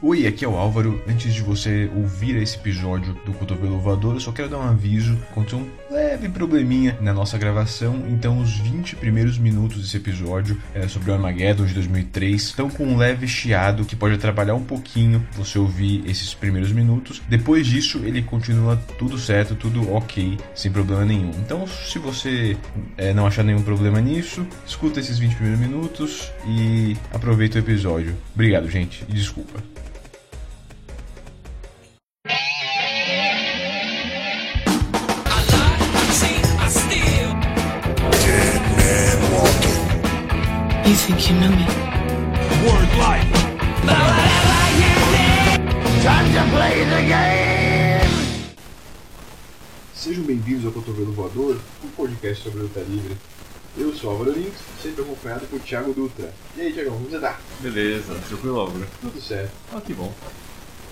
Oi, aqui é o Álvaro. Antes de você ouvir esse episódio do Cotovelo Voador, eu só quero dar um aviso. Aconteceu um leve probleminha na nossa gravação, então os 20 primeiros minutos desse episódio é, sobre o Armageddon de 2003 estão com um leve chiado que pode atrapalhar um pouquinho você ouvir esses primeiros minutos. Depois disso, ele continua tudo certo, tudo ok, sem problema nenhum. Então, se você é, não achar nenhum problema nisso, escuta esses 20 primeiros minutos e aproveita o episódio. Obrigado, gente, e desculpa. You think you know me? Word life. Sejam bem-vindos ao Cotovelo Voador, um podcast sobre luta livre. Eu sou Álvaro Lins, sempre acompanhado por Thiago Dutra. E aí, Thiagão, como você tá? Beleza, tranquilo, Álvaro. Tudo certo. Ah, que bom.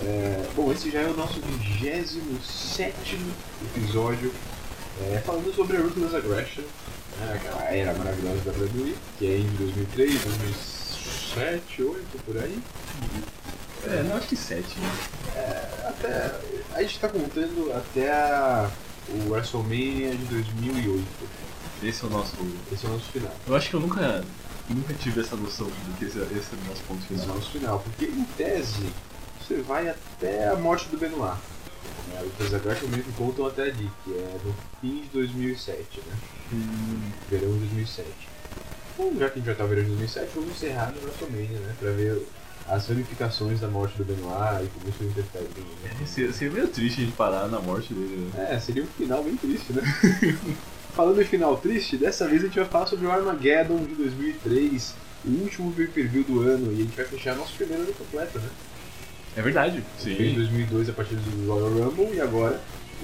É, bom, esse já é o nosso 27 episódio é, falando sobre a Ruthless Aggression, né, aquela era maravilhosa da WWE, que é em 2003, 2007, 2008, por aí. É, não, acho que sete. né? É, até, a gente tá contando até a, o WrestleMania de 2008. Esse é o nosso. Esse é o nosso final. Eu acho que eu nunca, nunca tive essa noção do que esse, esse é o nosso ponto Esse é o final. nosso final, porque em tese você vai até a morte do Benoit. Né? O Ruthless Aggression meio que contam até ali, que é no fim de 2007, né? Hum, verão de 2007. Bom, já que a gente já tá no verão de 2007, vamos encerrar no WrestleMania, né? Pra ver as ramificações da morte do Benoit e como isso interfere. Né? seria, seria meio triste a gente parar na morte dele. Né? É, seria um final bem triste, né? Falando em final triste, dessa vez a gente vai falar sobre o Armageddon de 2003, o último pay-per-view do ano, e a gente vai fechar nosso primeiro ano completo, né? É verdade, sim. 2002 a partir do Royal Rumble e agora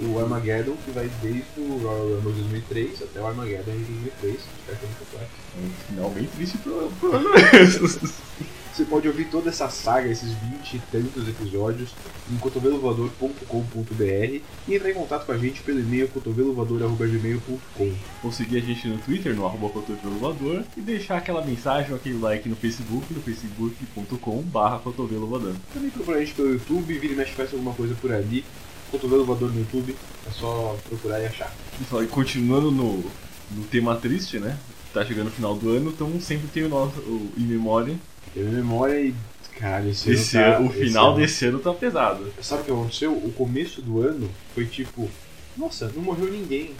o Armageddon, que vai desde o Royal Rumble de 2003 até o Armageddon de 2003, fecha ano completo. Um final bem triste pro, pro. Você pode ouvir toda essa saga, esses 20 e tantos episódios, em cotovelovoador.com.br e entrar em contato com a gente pelo e-mail cotovelovoador.gmail.com. Ou seguir a gente no Twitter, no arroba cotovelo voador, e deixar aquela mensagem ou aquele like no Facebook, no facebook.com barra cotovelo voador. Também procura a gente pelo YouTube, vira e mexe faz alguma coisa por ali. Cotovelo Voador no YouTube, é só procurar e achar. E só- e continuando no, no tema triste, né? Tá chegando o final do ano, então sempre tem o nosso o In Memoriam. Teve memória e. Caralho, esse, ano Esse tá- ano- o esse final ano- desse ano tá pesado. Sabe o que aconteceu? O começo do ano foi tipo, nossa, não morreu ninguém.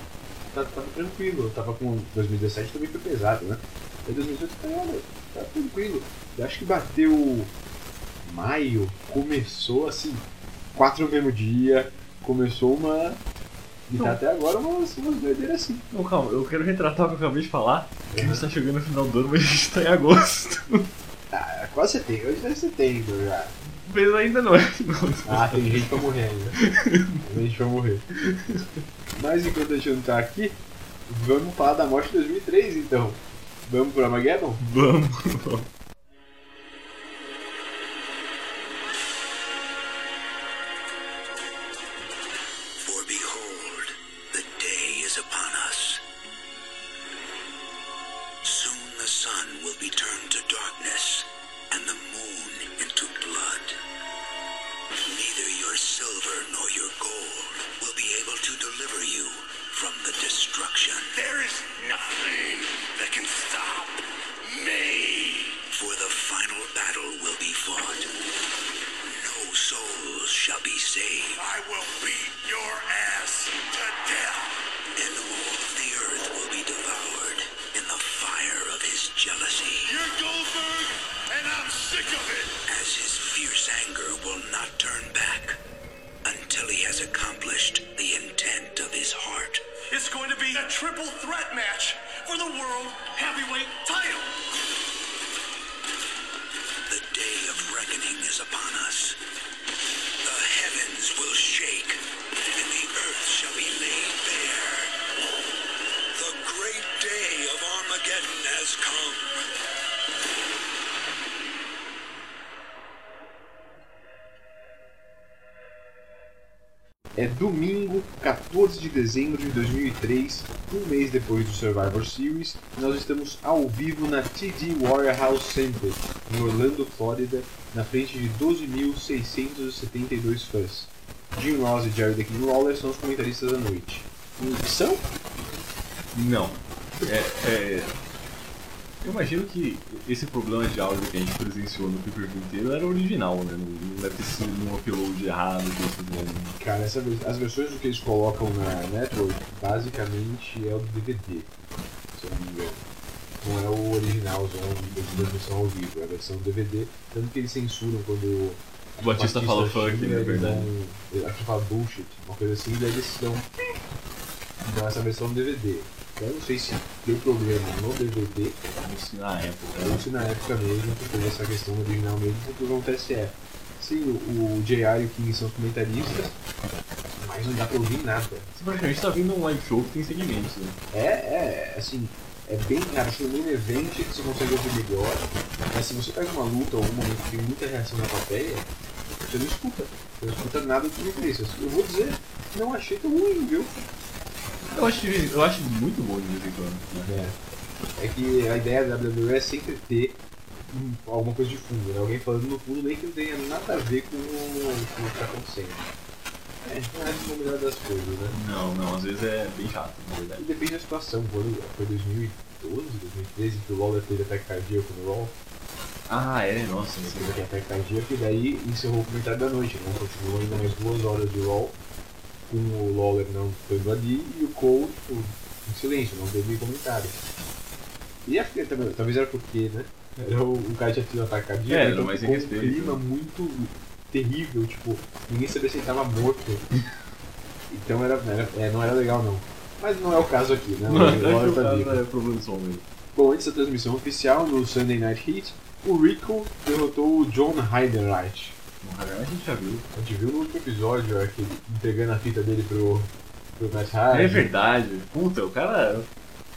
Tá, tava tranquilo. Eu tava com 2017 também foi pesado, né? Aí 2018 foi, olha, tá tranquilo. Eu acho que bateu maio, começou assim, quatro no mesmo dia, começou uma. E tá até agora umas, umas doideiras assim. Não, calma, eu quero retratar o que eu acabei de falar. A gente tá chegando no final do ano, mas a gente tá em agosto. Ah, quase setembro, hoje é setembro já. Mas ainda não é. Ah, tem gente pra morrer ainda. Tem gente pra morrer. Mas enquanto a gente não tá aqui, vamos falar da morte de 2003 então. Vamos pro Armageddon? Vamos. For will not turn back until he has accomplished the intent of his heart. It's going to be a triple threat match for the World Heavyweight title. The day of reckoning is upon us. The heavens will shake, and the earth shall be laid bare. The great day of Armageddon has come. É domingo, 14 de dezembro de 2003, um mês depois do Survivor Series, e nós estamos ao vivo na TD Warrior House Center, em Orlando, Flórida, na frente de 12.672 fãs. Jim Ross e Jerry the King Lawler são os comentaristas da noite. E são? Não. É, é, Eu imagino que esse problema de áudio que a gente presenciou no pay-per-view inteiro era original, né? Não, deve ter sido um upload errado eles fizeram. Cara, essa as versões que eles colocam na Network, basicamente é o do DVD, se eu não me engano. Não é o original, da versão ao vivo, é a versão do DVD, tanto que eles censuram quando O Batista fala fuck, xinga, né, verdade. dão- Acho que fala bullshit, uma coisa assim, daí eles dão. Então essa versão do DVD. Eu não sei se deu problema no DVD Isso na época. ou se na época mesmo, que teve essa questão original mesmo, porque acontece é. Sim, o, o JR e o King são comentaristas, mas não dá pra ouvir nada. Você praticamente tá vendo um live show que tem segmentos, né? É, é, assim, é bem raro. Acho que no main event você consegue ouvir melhor, mas se você pega uma luta ou um momento que tem muita reação na plateia, você não escuta. Você não escuta nada dos comentaristas. Eu vou dizer, não achei tão ruim, viu? Eu acho, eu acho muito bom de vez em quando. Né? É. É que a ideia da WWE é sempre ter hum, alguma coisa de fundo, né? Alguém falando no fundo, nem que não tenha nada a ver com o, com o que tá acontecendo. É, não é a melhor das coisas, né? Não, não, às vezes é bem chato, na E verdade. depende da situação. Quando foi 2012, 2013 que o Lawler teve ataque cardíaco no Raw, Ah, é, nossa, ele teve ataque cardíaco e daí encerrou o comentário da noite. Né? Continuou ainda mais duas horas de Raw, o Lawler não estando ali e o Cole tipo, em silêncio, não teve comentário. E acho que também- talvez era porque, né? Era o, o cara tinha tido um ataque cardíaco, É, então ficou um clima muito terrível, tipo, ninguém sabia se ele tava morto. Então era, era- é, não era legal não. Mas não é o caso aqui, né? Não, Lawler o tá vivo. é problema mesmo. Bom, antes da transmissão oficial, no Sunday Night Heat, o Rico derrotou o John Heidenreich. Hagar a gente já viu. A gente viu no último episódio aquele entregando a fita dele pro, pro Matt Hardy. É verdade. Puta, o cara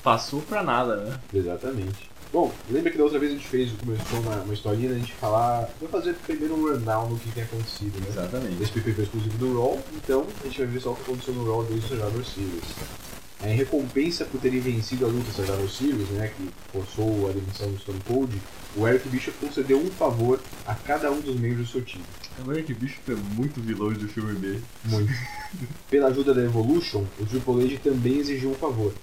passou pra nada, né? Exatamente. Bom, lembra que da outra vez a gente fez, começou uma, uma historinha da gente falar. Vou fazer primeiro um rundown do que tem acontecido, né? Exatamente. Esse PPV exclusivo do Raw, então a gente vai ver só o que aconteceu no Raw desde o Survivor Series. É, Em recompensa por terem vencido a luta Survivor Series, né, que forçou a demissão do Stone Cold, o Eric Bishop concedeu um favor a cada um dos membros do seu time. O Eric Bicho é muito vilão do filme B. Muito. Pela ajuda da Evolution, o Triple H também exigiu um favor.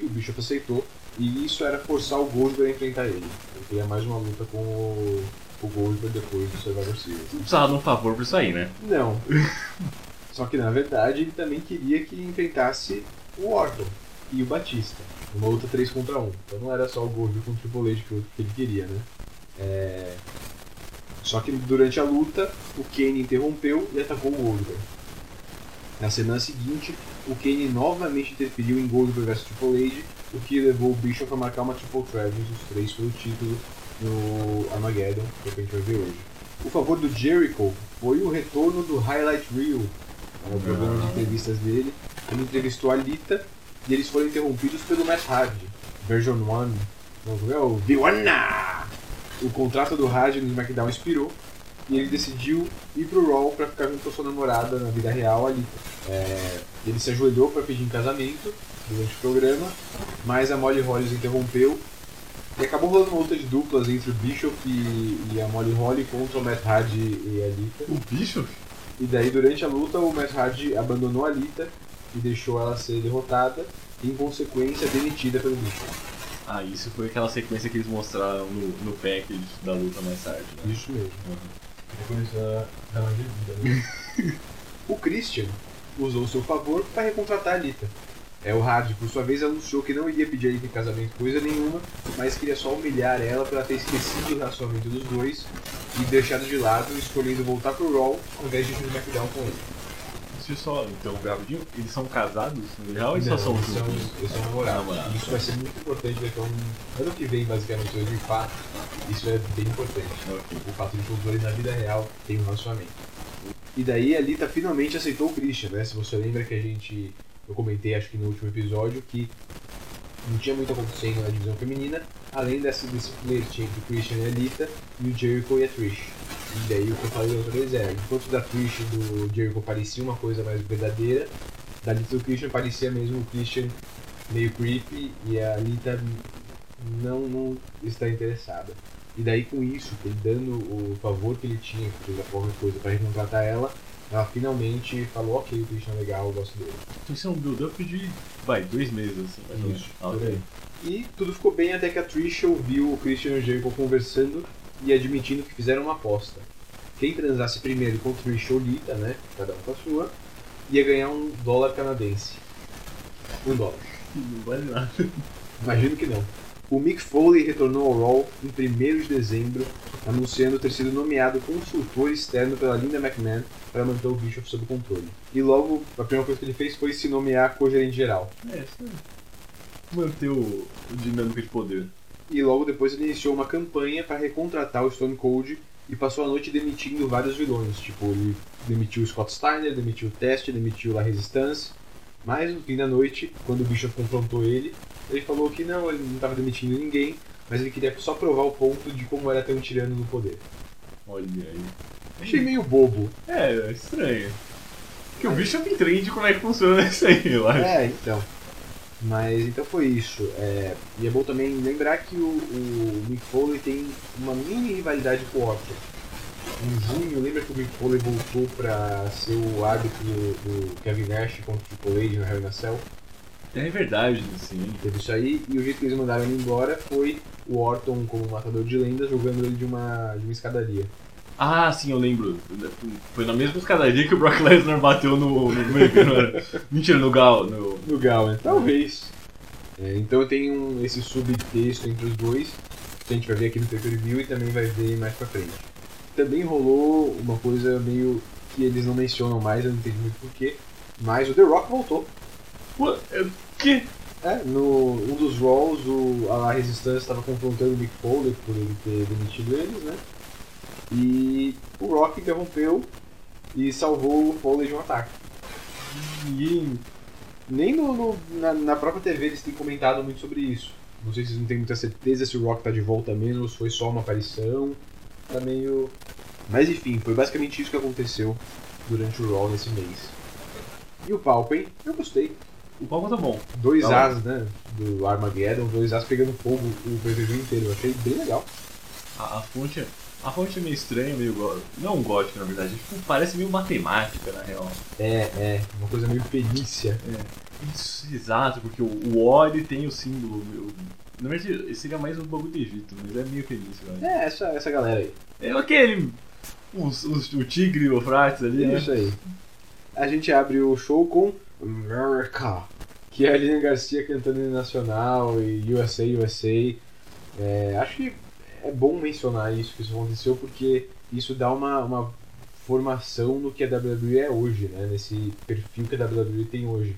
E o Bishop aceitou, e isso era forçar o Goldberg a enfrentar ele. Ele queria mais uma luta com o, o Goldberg depois do Survivor Series. Não precisava de um favor pra isso aí, né? Não. Só que na verdade ele também queria que enfrentasse o Orton e o Batista. Uma luta 3 contra 1. Então não era só o Goldberg contra o Triple H que ele queria, né? É... Só que durante a luta, o Kane interrompeu e atacou o Goldberg. Na semana seguinte, o Kane novamente interferiu em Goldberg vs Triple H, o que levou o Bishop a marcar uma Triple Threat entre os três pelo título no Armageddon, que é a gente vai ver hoje. O favor do Jericho foi o retorno do Highlight Reel, o programa de entrevistas dele. Ele entrevistou a Lita e eles foram interrompidos pelo Matt Hardy, version 1. Não, é o V1! O contrato do Hardy no SmackDown expirou e ele decidiu ir pro Raw pra ficar junto com sua namorada na vida real, a Lita. É, ele se ajoelhou pra pedir em casamento durante o programa, mas a Molly Holly os interrompeu e acabou rolando uma luta de duplas entre o Bishop e, e a Molly Holly contra o Matt Hardy e a Lita. O bicho? E daí, durante a luta, o Matt Hardy abandonou a Lita e deixou ela ser derrotada e, em consequência, demitida pelo Bishop. Ah, isso foi aquela sequência que eles mostraram no, no package da luta mais tarde, né? Isso mesmo. Uhum. Depois da, da vida, O Christian usou o seu favor para recontratar a Lita. É, o Hardy, por sua vez, anunciou que não iria pedir a Lita em casamento coisa nenhuma, mas queria só humilhar ela por ela ter esquecido o relacionamento dos dois e deixado de lado, escolhendo voltar pro Raw ao invés de ir no SmackDown com ele. Deixa eu só, então, rapidinho, eles são casados no real ou eles só são juntos? são, eles são namorados. E Isso vai ser muito importante daqui a um ano que vem, basicamente, 2004. Isso é bem importante. Ok. O fato de que os dois na vida real têm um relacionamento. E daí a Lita finalmente aceitou o Christian, né? Se você lembra que a gente. Eu comentei, acho que no último episódio, que não tinha muito acontecendo na divisão feminina, além desse, desse flerte entre o Christian e a Lita, e o Jericho e a Trish. E daí o que eu falei outra vez é, enquanto da Trish e do Jericho parecia uma coisa mais verdadeira, da Lita e do Christian parecia mesmo o Christian meio creepy e a Lita não, não está interessada. E daí com isso, ele dando o favor que ele tinha, que fez qualquer coisa pra recontratar ela, ela finalmente falou, ok, o Christian é legal, eu gosto dele. Então isso é um build-up de. Vai, dois meses assim. Isso, por ok. aí. E tudo ficou bem até que a Trish ouviu o Christian e o Jericho conversando e admitindo que fizeram uma aposta. Quem transasse primeiro com Trish ou Lita, né, cada um com a sua, ia ganhar um dólar canadense. Um dólar. Não vale nada. Imagino que não. O Mick Foley retornou ao Raw em 1 de dezembro, anunciando ter sido nomeado consultor externo pela Linda McMahon para manter o Bischoff sob controle. E logo, a primeira coisa que ele fez foi se nomear co-gerente geral. É, isso. Manter o, o dinâmico de poder. E logo depois ele iniciou uma campanha para recontratar o Stone Cold e passou a noite demitindo vários vilões. Tipo, ele demitiu o Scott Steiner, demitiu o Test, demitiu La Resistance. Mas no fim da noite, quando o Bischoff confrontou ele, ele falou que não, ele não estava demitindo ninguém, mas ele queria só provar o ponto de como era ter um tirano no poder. Olha aí. Achei meio bobo. É, é estranho. Porque o bicho entende como é que funciona isso aí, eu acho. É, então. Mas então foi isso. É, e é bom também lembrar que o, o Mick Foley tem uma mini rivalidade com o Orton. Em junho, lembra que o Mick Foley voltou pra ser o árbitro do, do Kevin Nash contra o Triple H no Hell in a Cell? É verdade, sim. Teve isso aí, e o jeito que eles mandaram ele embora foi o Orton como matador de lendas jogando ele de uma, de uma escadaria. Ah, sim, eu lembro. Foi na mesma escadaria que o Brock Lesnar bateu no. no? Mentira, no Gal. No... No Gal, né? Talvez. É, então tem um, esse subtexto entre os dois, que a gente vai ver aqui no pay-per-view e também vai ver mais pra frente. Também rolou uma coisa meio que eles não mencionam mais, eu não entendi muito porquê, mas o The Rock voltou. Pô, é- que? É, no um dos Raws, o, a La Resistance estava confrontando o Mick Foley por ele ter demitido eles, né? E o Rock interrompeu e salvou o Foley de um ataque. Ninguém. Nem no, no- na, na própria TV eles têm comentado muito sobre isso. Não sei se vocês não têm muita certeza se o Rock tá de volta mesmo, ou se foi só uma aparição. Tá meio. Mas enfim, foi basicamente isso que aconteceu durante o Raw nesse mês. E o Palpen, eu gostei. O palco tá bom. Dois Tá As, né? Do Armageddon, dois As pegando fogo o PVV inteiro. Eu achei bem legal. A, a fonte. A fonte é meio estranha, meio. gó- Não gótica, na verdade. Tipo, parece meio matemática, na real. É, é, uma coisa meio perícia. Isso, exato, porque o, o O ele tem o símbolo. meu- Na verdade, seria mais um bagulho do Egito, mas é meio feliz, velho. É, essa, essa galera aí. É aquele. Os, os- o tigre e o Eufrates ali, né? Isso aí. A gente abre o show com America, que é a Lilian Garcia cantando em nacional e USA, USA. É, acho que é bom mencionar isso que isso aconteceu porque isso dá uma, uma formação no que a WWE é hoje, né? Nesse perfil que a WWE tem hoje,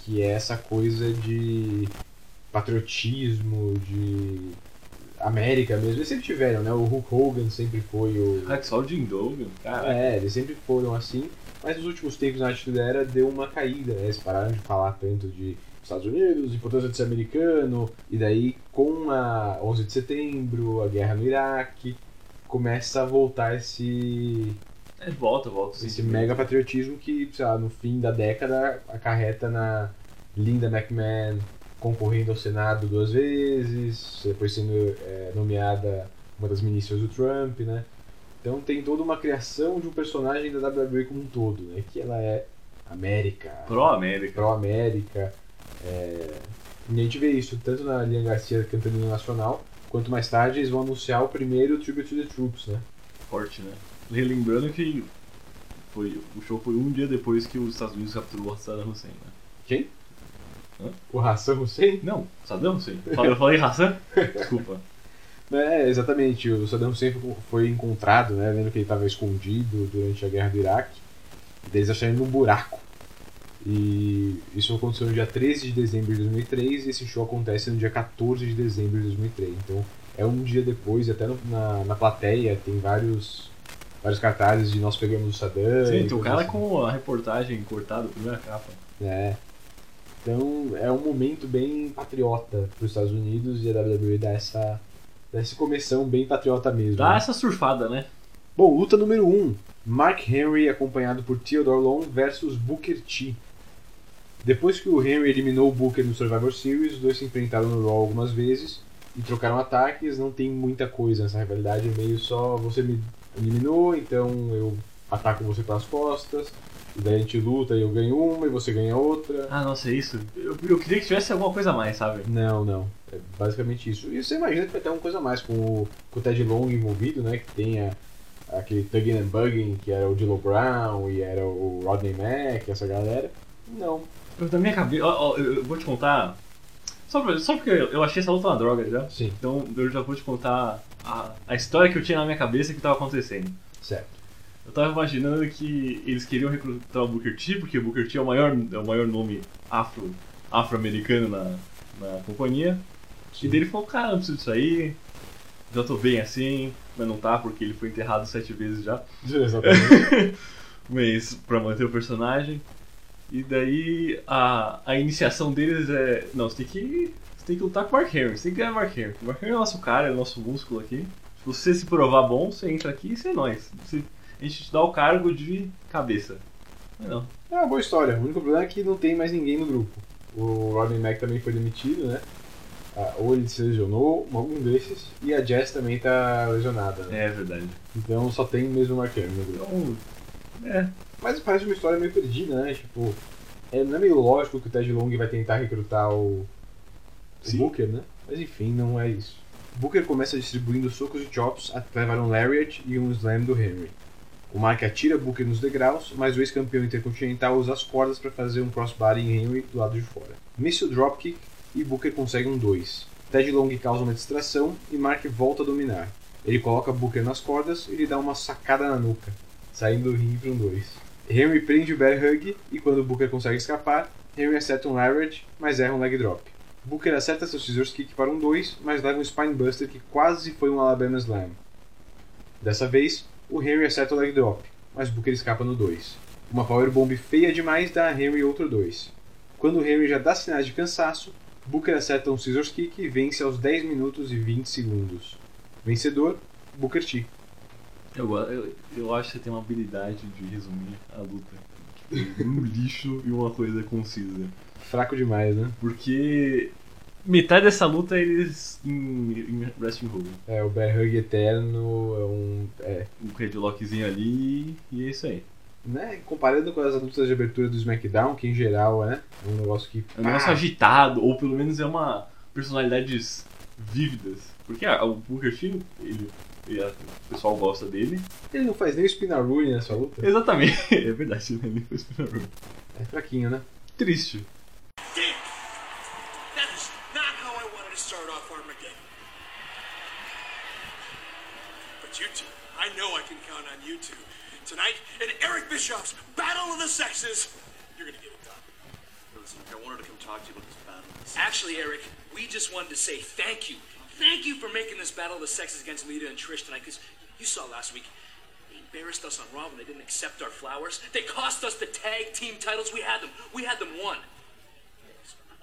que é essa coisa de patriotismo, de América mesmo. Eles sempre tiveram, né? O Hulk Hogan sempre foi o que só o Jim Dogan, cara. é, eles sempre foram assim, mas nos últimos tempos na Atitude Era deu uma caída, né? Eles pararam de falar tanto de Estados Unidos, importância de ser americano, e daí com a 11 de setembro, a guerra no Iraque, começa a voltar esse, É, volta, volta. sim. esse mega patriotismo que, sei lá, no fim da década acarreta na Linda McMahon concorrendo ao Senado duas vezes, depois sendo é, nomeada uma das ministras do Trump, né? Então tem toda uma criação de um personagem da WWE como um todo, né? Que ela é América, Pró-América. pró-América. É, E a gente vê isso tanto na Lian Garcia cantando no Nacional, quanto mais tarde eles vão anunciar o primeiro Tribute to the Troops, né? Forte, né? Relembrando que foi, o show foi um dia depois que os Estados Unidos capturou Saddam Hussein, né? Quem? Hã? O Hassan Hussein? Não, Saddam Hussein. Eu falei Hassan? Desculpa. É, exatamente. O Saddam Hussein foi- encontrado, né, vendo que ele estava escondido durante a guerra do Iraque. E eles acharam ele num buraco. E isso aconteceu no dia 13 de dezembro de 2003 e esse show acontece no dia 14 de dezembro de 2003. Então é um dia depois, até no- na, na plateia tem vários, vários cartazes de nós pegamos o Saddam. Sim, tem o cara assim. com a reportagem cortada, primeira capa. É. Então é um momento bem patriota para os Estados Unidos e a WWE dá essa, dá esse começão bem patriota mesmo. Dá né? essa surfada, né? Bom, luta número 1. Um, Mark Henry acompanhado por Theodore Long versus Booker T. Depois que o Henry eliminou o Booker no Survivor Series, os dois se enfrentaram no Raw algumas vezes. e trocaram ataques, não tem muita coisa nessa rivalidade, é meio só você me eliminou, então eu ataco você pelas costas, e daí a gente luta e eu ganho uma e você ganha outra. Ah, nossa, é isso? Eu, eu queria que tivesse alguma coisa a mais, sabe? Não, não. É basicamente isso. E você imagina que vai ter alguma coisa a mais com o, com o Ted Long envolvido, né? Que tem a, aquele Tugging and Bugging, que era o Dilo Brown e era o Rodney Mack, essa galera. Não. Eu, da minha cabeça. ó, ó, eu, eu vou te contar. Só, pra- só porque eu, eu achei essa luta uma droga já. Sim. Então eu já vou te contar a, a história que eu tinha na minha cabeça que tava acontecendo. Certo. Eu tava imaginando que eles queriam recrutar o Booker T, porque o Booker T é o maior, é o maior nome afro, afro-americano na, na companhia. E dele falou, cara, não preciso disso aí, já tô bem assim, mas não tá porque ele foi enterrado sete vezes já. Exatamente. mas pra manter o personagem. E daí a, a iniciação deles é. Não, você tem que. Você tem que lutar com o Mark Henry, você tem que ganhar o Mark Henry. O Mark Henry é o nosso cara, é o nosso músculo aqui. Se você se provar bom, você entra aqui e você é nós. Você- a gente te dá o cargo de cabeça. Não. é uma boa história. O único problema é que não tem mais ninguém no grupo. O Rodney Mack também foi demitido, né? Ah, Ou ele se lesionou, algum desses, e a Jess também tá lesionada. Né? É verdade. Então só tem mesmo o Mark Henry no grupo. Então. É. Mas parece uma história meio perdida, né? Tipo, é, não é meio lógico que o Ted Long vai tentar recrutar o, o. Booker, né? Mas enfim, não é isso. Booker começa distribuindo socos e chops até levar um Lariat e um Slam do Henry. O Mark atira Booker nos degraus, mas o ex-campeão intercontinental usa as cordas para fazer um crossbody em Henry do lado de fora. Missa o dropkick e Booker consegue um 2. Ted Long causa uma distração e Mark volta a dominar. Ele coloca Booker nas cordas e lhe dá uma sacada na nuca, saindo do ringue para um 2. Henry prende o bear hug e quando Booker consegue escapar, Henry acerta um Lariat, mas erra um leg drop. Booker acerta seu scissors kick para um 2, mas leva um spinebuster que quase foi um Alabama Slam. Dessa vez, o Henry acerta o leg drop, mas Booker escapa no 2. Uma powerbomb feia demais dá a Henry outro 2. Quando o Henry já dá sinais de cansaço, Booker acerta um scissors kick e vence aos 10 minutos e 20 segundos. Vencedor, Booker T. Eu, eu, eu acho que você tem uma habilidade de resumir a luta. Tipo, um lixo e uma coisa concisa. Fraco demais, né? Porque metade dessa luta é eles em, em Wrestling Hold. É, o bear hug eterno é um... É, Um headlockzinho ali e é isso aí. né? Comparando com as lutas de abertura do SmackDown, que em geral é um negócio que... É um negócio pá, agitado, ou pelo menos é uma personalidades vívidas. Porque ah, o Booker T, ele, ele- o pessoal gosta dele. Ele não faz nem o Spinaroonie nessa luta. Exatamente, é verdade, ele foi super É fraquinho, né? triste. I know I can count on you two. Tonight, in Eric Bischoff's Battle of the Sexes, you're gonna get it done. Listen, I wanted to come talk to you about this battle. Actually, Eric, we just wanted to say thank you. Thank you for making this battle of the sexes against Lita and Trish tonight, because you saw last week. They embarrassed us on Raw when they didn't accept our flowers. They cost us the tag team titles. We had them. We had them won.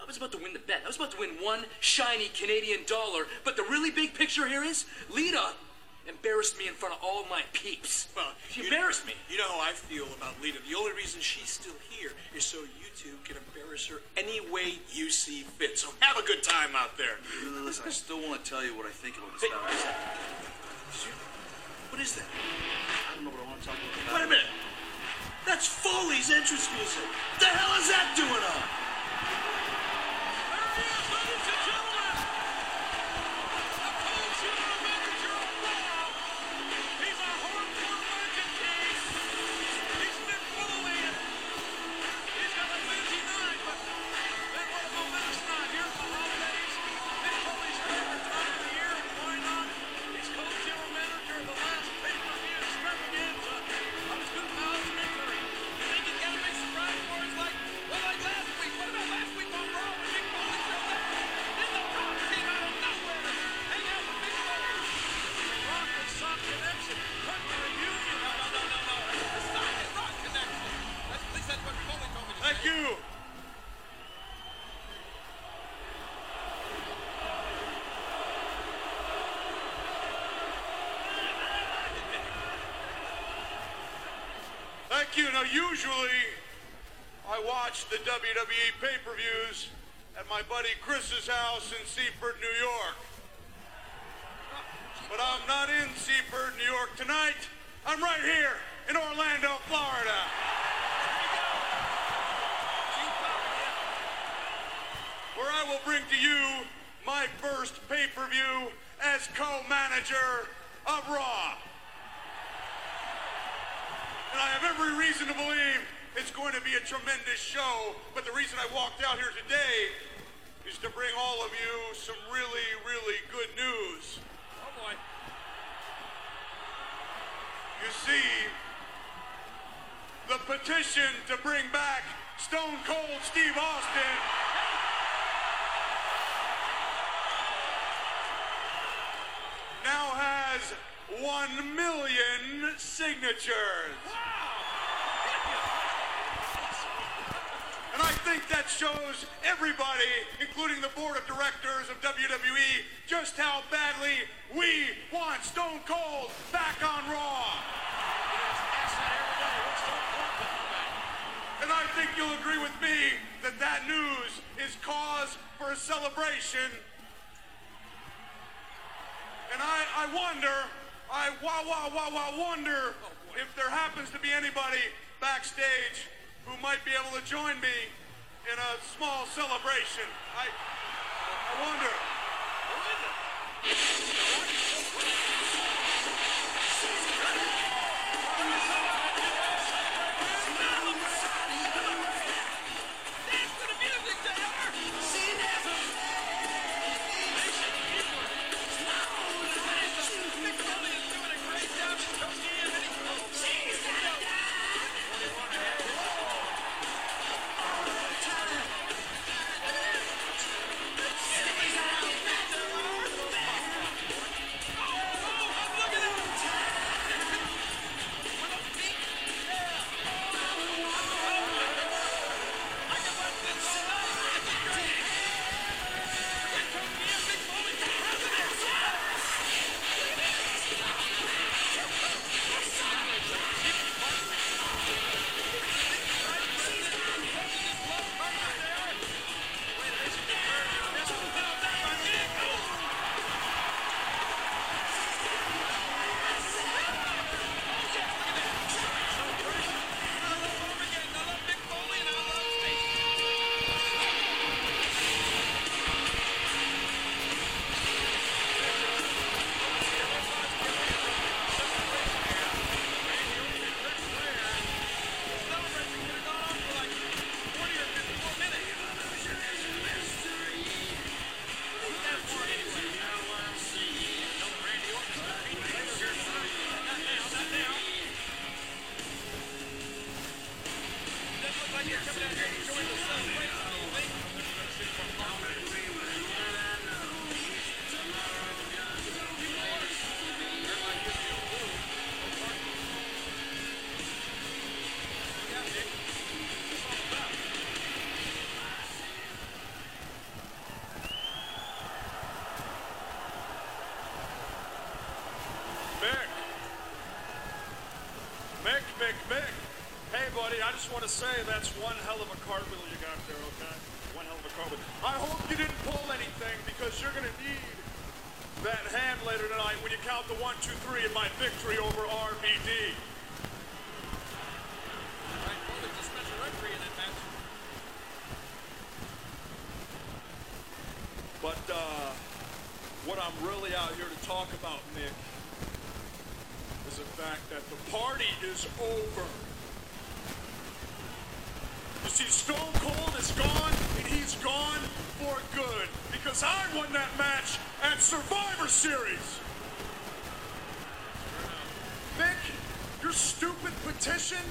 I was about to win the bet. I was about to win one shiny Canadian dollar. But the really big picture here is Lita embarrassed me in front of all my peeps. Well, she you- embarrassed me. You know how I feel about Lita. The only reason she's still here is so you two can embarrass her any way you see fit. So have a good time out there. Listen, I still want to tell you what I think about this Hey. battle. What is that? I don't know what I want to talk about. Wait a minute. That's Foley's entrance music. What The hell is that doing on? Thank you. Now, usually I watch the WWE pay per views at my buddy Chris's house in Seaford, New York. But I'm not in Seaford, New York tonight. I'm right here in Orlando, Florida. Where I will bring to you my first pay per view as co manager of Raw. Reason to believe it's going to be a tremendous show. But the reason I walked out here today is to bring all of you some really, really good news. Oh boy. You see, the petition to bring back Stone Cold Steve Austin now has one million signatures. And I think that shows everybody, including the board of directors of WWE, just how badly we want Stone Cold back on Raw. And I think you'll agree with me that that news is cause for a celebration. And I, I wonder, I wow, wow, wow, wow, wonder if there happens to be anybody backstage who might be able to join me in a small celebration. I, I wonder. Just want to say that's one hell of a cartwheel you got there, okay? One hell of a cartwheel. I hope you didn't pull anything because you're going to need that hand later tonight when you count the one, two, three in my victory over RVD. But uh, what I'm really out here to talk about, Nick, is the fact that the party is over. See, Stone Cold is gone, and he's gone for good because I won that match at Survivor Series. Nick, your stupid petition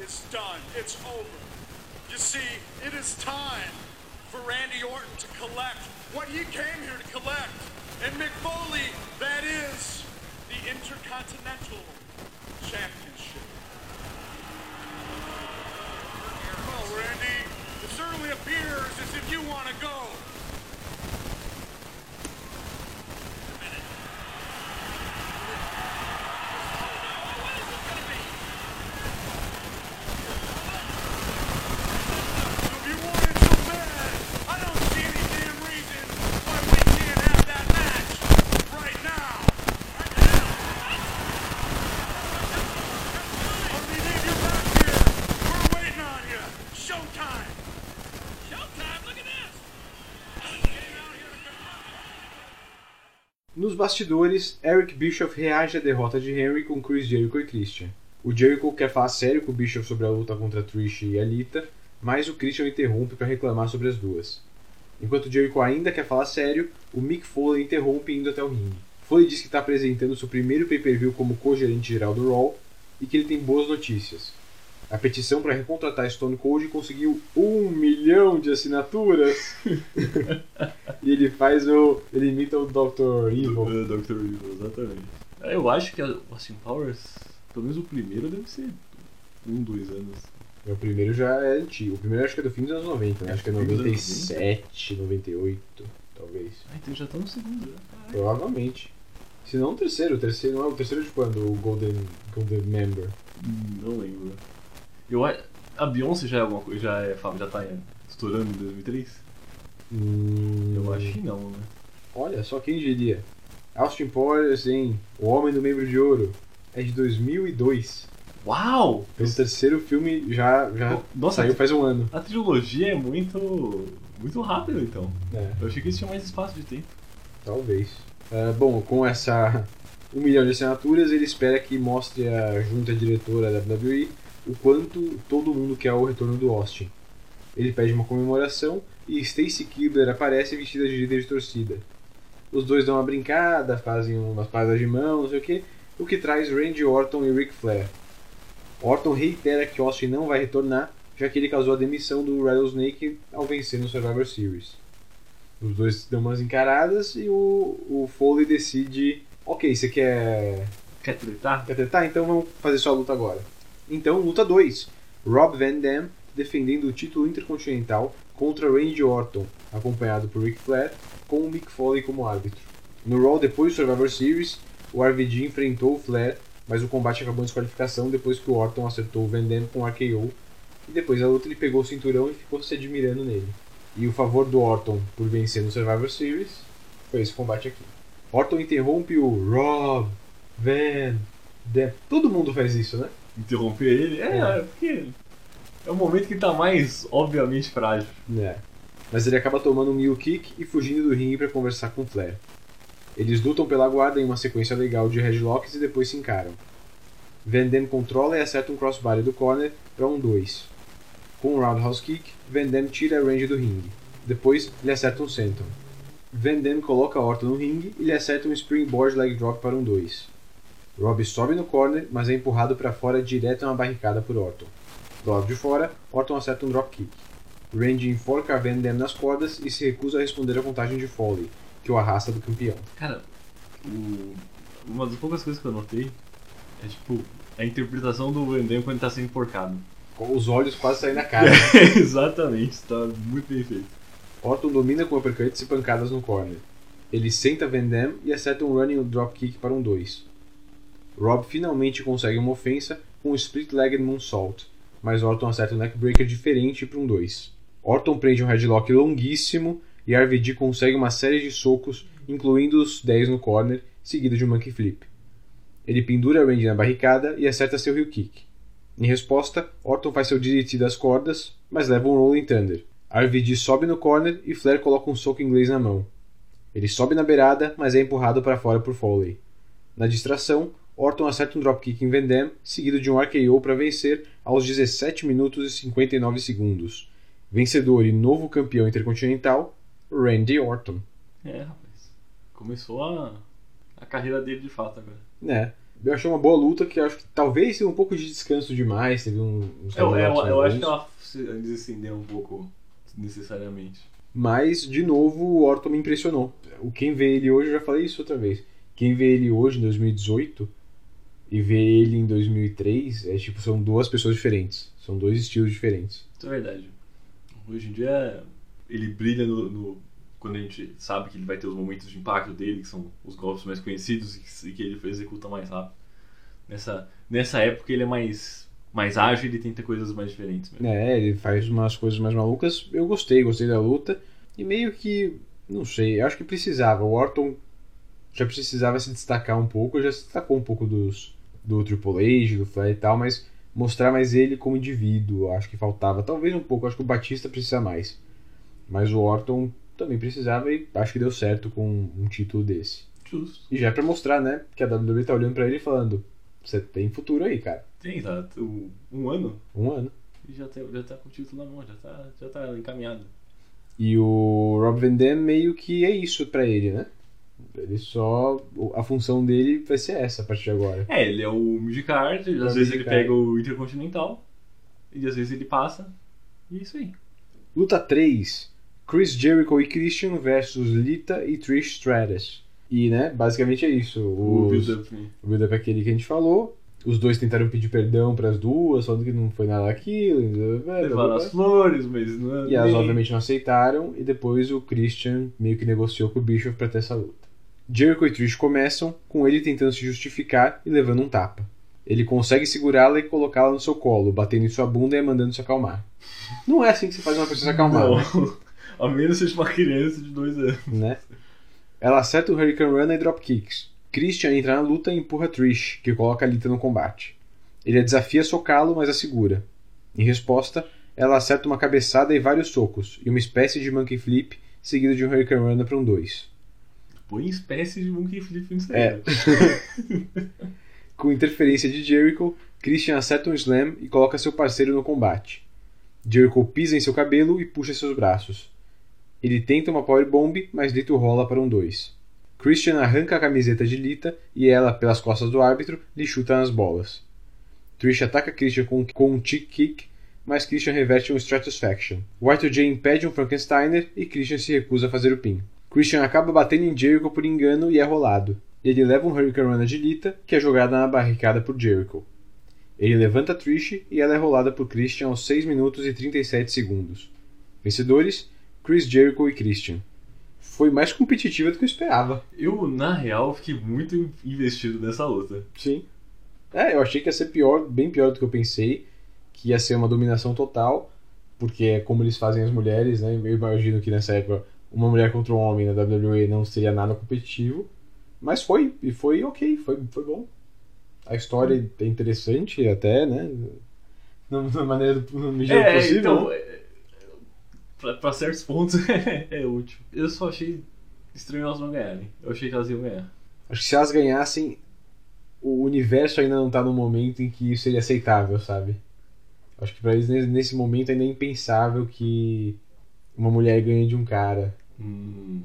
is done. It's over. You see, it is time for Randy Orton to collect what he came here to collect. And Mick Foley, that is the Intercontinental Championship. Well, Randy, it certainly appears as if you want to go. Bastidores, Eric Bischoff reage à derrota de Henry com Chris Jericho e Christian. O Jericho quer falar sério com o Bischoff sobre a luta contra Trish e Alita, mas o Christian interrompe para reclamar sobre as duas. Enquanto Jericho ainda quer falar sério, o Mick Foley interrompe indo até o ringue. Foley diz que está apresentando seu primeiro pay-per-view como co-gerente geral do Raw e que ele tem boas notícias. A petição para recontratar Stone Cold conseguiu um milhão de assinaturas. e ele faz o. ele imita o Dr. Evil. É, Dr. Evil, exatamente. É, Eu acho que a Austin Powers, pelo menos o primeiro, deve ser um, dois anos. O primeiro já é antigo. O primeiro acho que é do fim dos anos 90, né? Acho que é Fim dos anos 97, 98, talvez. Ah, então já tá no segundo. né? Provavelmente. Se não o terceiro, o terceiro não é o terceiro de quando? O Golden, Golden Member. Hum, Não lembro. Eu, a- Beyoncé já é alguma coisa, já, é, fama- já tá em- estourando em 2003? Hum, Eu acho que não, né? Olha, só quem diria. Austin Powers em O Homem do Membro de Ouro é de 2002. Uau! O terceiro filme já, já Nossa, saiu faz um ano. a trilogia é muito. muito rápida então. É, Eu achei que eles tinham mais espaço de tempo. talvez. Ah, bom, com essa um milhão de assinaturas, ele espera que mostre a junta diretora da WWE o quanto todo mundo quer o retorno do Austin. Ele pede uma comemoração e Stacy Keibler aparece vestida de líder de torcida. Os dois dão uma brincada, fazem umas paradas de mão, não sei o que, o que traz Randy Orton e Ric Flair. Orton reitera que Austin não vai retornar, já que ele causou a demissão do Rattlesnake ao vencer no Survivor Series. Os dois dão umas encaradas e o, o Foley decide: Ok, você quer, Quer tretar? quer tentar? Então vamos fazer sua luta agora. Então, luta 2: Rob Van Dam defendendo o título intercontinental contra Randy Orton, acompanhado por Ric Flair, com o Mick Foley como árbitro. No Raw depois do Survivor Series, o RVD enfrentou o Flair, mas o combate acabou em desqualificação depois que o Orton acertou o Van Dam com um RKO e depois da luta ele pegou o cinturão e ficou se admirando nele. E o favor do Orton por vencer no Survivor Series foi esse combate aqui. Orton interrompe o Rob, Van, Dam. Todo mundo faz isso, né? Interromper ele? É, É. porque. É o momento que tá mais obviamente frágil. É. Mas ele acaba tomando um mule kick e fugindo do ringue para conversar com Flair. Eles lutam pela guarda em uma sequência legal de headlocks e depois se encaram. Van Dam controla e acerta um crossbody do corner para um 2. Com um roundhouse kick, Van Dam tira a range do ringue. Depois, ele acerta um senton. Van Dam coloca Orton no ringue e lhe acerta um springboard leg drop para um 2. Rob sobe no corner, mas é empurrado para fora direto a uma barricada por Orton. Do lado de fora, Orton acerta um drop kick. Randy enforca Van Dam nas cordas e se recusa a responder a contagem de Foley, que o arrasta do campeão. Cara, o- uma das poucas coisas que eu notei é tipo a interpretação do Van quando ele tá sendo enforcado. Com os olhos quase saindo na cara. Exatamente, tá muito bem feito. Orton domina com uppercuts e pancadas no corner. Ele senta Van Dam e acerta um running dropkick para um 2. Rob finalmente consegue uma ofensa com um split-legged moonsault, mas Orton acerta um neckbreaker diferente para um 2. Orton prende um headlock longuíssimo e RVD consegue uma série de socos, incluindo os 10 no corner, seguido de um monkey flip. Ele pendura Randy na barricada e acerta seu heel kick. Em resposta, Orton faz seu DDT das cordas, mas leva um Rolling Thunder. RVD sobe no corner e Flair coloca um soco inglês na mão. Ele sobe na beirada, mas é empurrado para fora por Foley. Na distração, Orton acerta um dropkick em Van Dam, seguido de um RKO para vencer aos 17 minutos e 59 segundos. Vencedor e novo campeão intercontinental, Randy Orton. É, rapaz. Começou a, a carreira dele de fato agora. É, eu achei uma boa luta que eu acho que talvez tenha um pouco de descanso demais, teve um, uns Eu, eu, eu acho que ela se- eles estendeu um pouco necessariamente. Mas, de novo, o Orton me impressionou. O Quem vê ele hoje, eu já falei isso outra vez. Quem vê ele hoje, em 2018, e vê ele em 2003, é tipo, são duas pessoas diferentes. São dois estilos diferentes. Isso é verdade. Hoje em dia ele brilha no, no- quando a gente sabe que ele vai ter os momentos de impacto dele, que são os golpes mais conhecidos e que, e que ele executa mais rápido. Nessa, nessa época ele é mais, mais ágil e tenta coisas mais diferentes. Mesmo. É, ele faz umas coisas mais malucas. Eu gostei, gostei da luta. E meio que, não sei, eu acho que precisava. O Orton já precisava se destacar um pouco, já se destacou um pouco dos, do Triple H, do Flair e tal, mas mostrar mais ele como indivíduo, acho que faltava. Talvez um pouco, acho que o Batista precisa mais. Mas o Orton também precisava e acho que deu certo com um título desse. Justo. E já é pra mostrar, né? Que a WWE tá olhando pra ele e falando: Você tem futuro aí, cara. Tem, tá? Um, ano Um ano. e já tá, já tá com o título na mão, já tá, já tá encaminhado. E o Rob Van Dam meio que é isso pra ele, né? Ele só. A função dele vai ser essa a partir de agora. É, ele é o midcard, É o às vezes ele pega o Intercontinental e às vezes ele passa. E é isso aí. Luta 3: Chris Jericho e Christian versus Lita e Trish Stratus. E, né, basicamente é isso. O Os- build-up. né? O build-up é aquele que a gente falou. Os dois tentaram pedir perdão pras duas, falando que não foi nada daquilo. Levaram as flores, mas não é. E elas obviamente não aceitaram, e depois o Christian meio que negociou com o Bischoff pra ter essa luta. Jericho e Trish começam com ele tentando se justificar e levando um tapa. Ele consegue segurá-la e colocá-la no seu colo, batendo em sua bunda e a mandando se acalmar. Não é assim que se faz uma pessoa se acalmar, né? Não. A menos seja uma criança de dois anos. né? Ela acerta o Hurricane Run e dropkicks. Christian entra na luta e empurra Trish, que coloca a Lita no combate. Ele a desafia a socá-lo, mas a segura. Em resposta, ela acerta uma cabeçada e vários socos, e uma espécie de monkey flip, seguido de um Hurricane Run para um 2. Põe espécie de monkey flip nisso aí. É. Com interferência de Jericho, Christian acerta um slam e coloca seu parceiro no combate. Jericho pisa em seu cabelo e puxa seus braços. Ele tenta uma powerbomb, mas Lita o rola para um 2. Christian arranca a camiseta de Lita e ela, pelas costas do árbitro, lhe chuta nas bolas. Trish ataca Christian com, com um chick kick, mas Christian reverte um Stratusfaction. Y2J impede um Frankensteiner e Christian se recusa a fazer o pin. Christian acaba batendo em Jericho por engano e é rolado. Ele leva um Hurricane Run de Lita, que é jogada na barricada por Jericho. Ele levanta Trish e ela é rolada por Christian aos 6 minutos e 37 segundos. Vencedores: Chris Jericho e Christian. Foi mais competitiva do que eu esperava. Eu, na real, fiquei muito investido nessa luta. Sim. É, eu achei que ia ser pior, bem pior do que eu pensei, que ia ser uma dominação total, porque é como eles fazem as mulheres, né? Eu imagino que nessa época uma mulher contra um homem na WWE não seria nada competitivo, mas foi, e foi ok, foi, foi bom. A história é interessante até, né? Na maneira do no medida É, possível. então, né? é, pra, pra certos pontos é, útil. Eu só achei estranho elas não ganharem. Eu achei que elas iam ganhar. Acho que se elas ganhassem, o universo ainda não tá no momento em que isso seria aceitável, sabe? Acho que pra eles nesse momento ainda é impensável que uma mulher ganhe de um cara. Hum,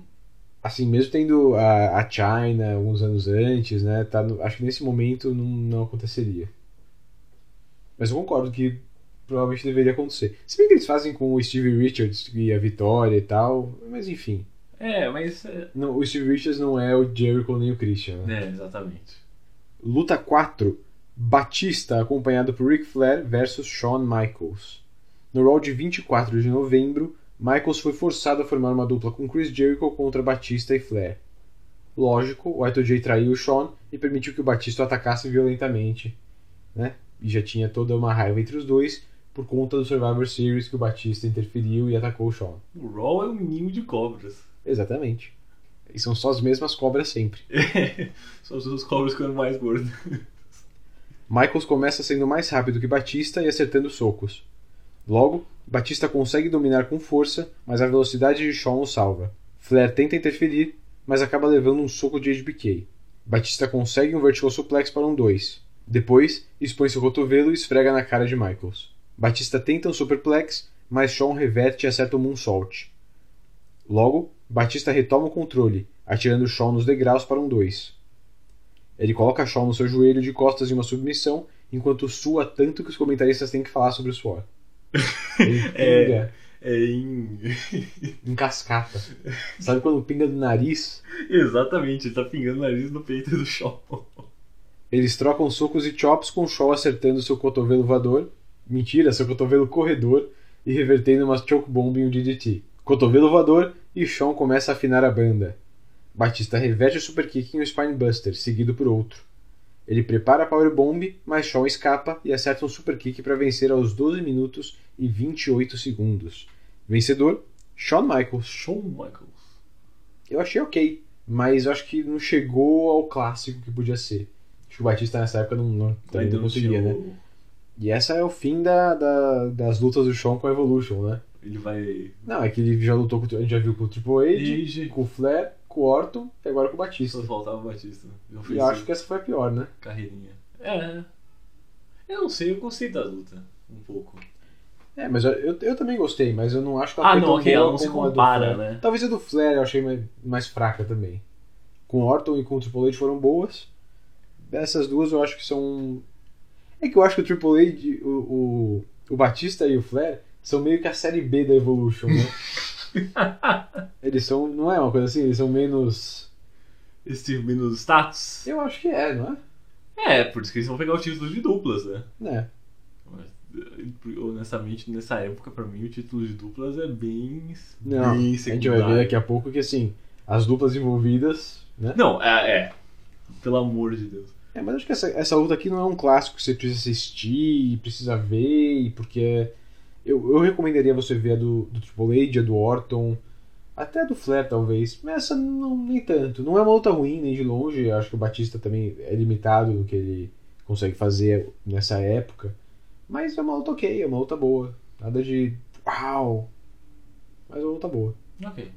Assim, mesmo tendo a, a China alguns anos antes, né? Tá no- acho que nesse momento não, não aconteceria. Mas eu concordo que provavelmente deveria acontecer. Se bem que eles fazem com o Steve Richards e a Vitória e tal, mas enfim. É, mas. É, Não, o Steve Richards não é o Jericho nem o Christian. né? é, exatamente. Luta 4. Batista acompanhado por Ric Flair versus Shawn Michaels. No Raw de 24 de novembro, Michaels foi forçado a formar uma dupla com Chris Jericho contra Batista e Flair. Lógico, o Y2J traiu o Shawn e permitiu que o Batista o atacasse violentamente, né? E já tinha toda uma raiva entre os dois por conta do Survivor Series que o Batista interferiu e atacou o Shawn. O Raw é um ninho de cobras. Exatamente. E são só as mesmas cobras sempre. São as duas cobras ficando mais gordas. Michaels começa sendo mais rápido que Batista e acertando socos. Logo, Batista consegue dominar com força, mas a velocidade de Shawn o salva. Flair tenta interferir, mas acaba levando um soco de HBK. Batista consegue um vertical suplex para um 2. Depois, expõe seu cotovelo e esfrega na cara de Michaels. Batista tenta um superplex, mas Shawn reverte e acerta um moonsault. Logo, Batista retoma o controle, atirando Shawn nos degraus para um 2. Ele coloca Shawn no seu joelho de costas em uma submissão, enquanto sua tanto que os comentaristas têm que falar sobre o suor. Ele É. pinga É em. em cascata. Sabe quando pinga do nariz? Exatamente, ele tá pingando o nariz no peito do Shawn. Eles trocam socos e chops com Shaw acertando seu cotovelo voador. Mentira, seu cotovelo corredor e revertendo uma choke bomb em um DDT. Cotovelo voador e Shawn começa a afinar a banda. Batista reverte o super kick em um spinebuster, seguido por outro. Ele prepara a powerbomb, mas Shawn escapa e acerta um super kick para vencer aos 12 minutos e 28 segundos. Vencedor, Shawn Michaels. Shawn Michaels. Eu achei ok, mas eu acho que não chegou ao clássico que podia ser. Acho que o Batista nessa época não, não, também Ainda não conseguia, né? E essa é o fim da, da- das lutas do Shawn com a Evolution, né? Ele vai. Não, é que ele já lutou com, a gente já viu com o Triple H, com o Flair, com o Orton e agora com o Batista. Só faltava o Batista. Eu E eu acho que essa foi a pior, né? carreirinha. É. Eu não sei, eu gostei da luta. Um pouco. É, mas eu, eu, eu também gostei, mas eu não acho que ela Ah, foi não, tão ok, boa ela não se como a do compara, Flair. né? Talvez a do Flair eu achei mais, mais fraca também. Com o Orton e com o Triple H foram boas. Essas duas eu acho que são. É que eu acho que o Triple H, o, o, o Batista e o Flair são meio que a série B da Evolution, né? eles são. Não é uma coisa assim, eles são menos. Esse menos status. Eu acho que é, não é? É, por isso que eles vão pegar o título de duplas, né? É. Honestamente, nessa época, pra mim, o título de duplas é bem. Não, bem a gente vai ver daqui a pouco que assim, as duplas envolvidas, né? Não, é, é. Pelo amor de Deus. É, mas acho que essa, essa luta aqui não é um clássico que você precisa assistir, precisa ver, porque eu, eu recomendaria você ver a do, do Triple H, a do Orton, até a do Flair talvez, mas essa não, nem tanto. Não é uma luta ruim, nem de longe, acho que o Batista também é limitado no que ele consegue fazer nessa época, mas é uma luta ok, é uma luta boa. Nada de uau, mas é uma luta boa. Ok.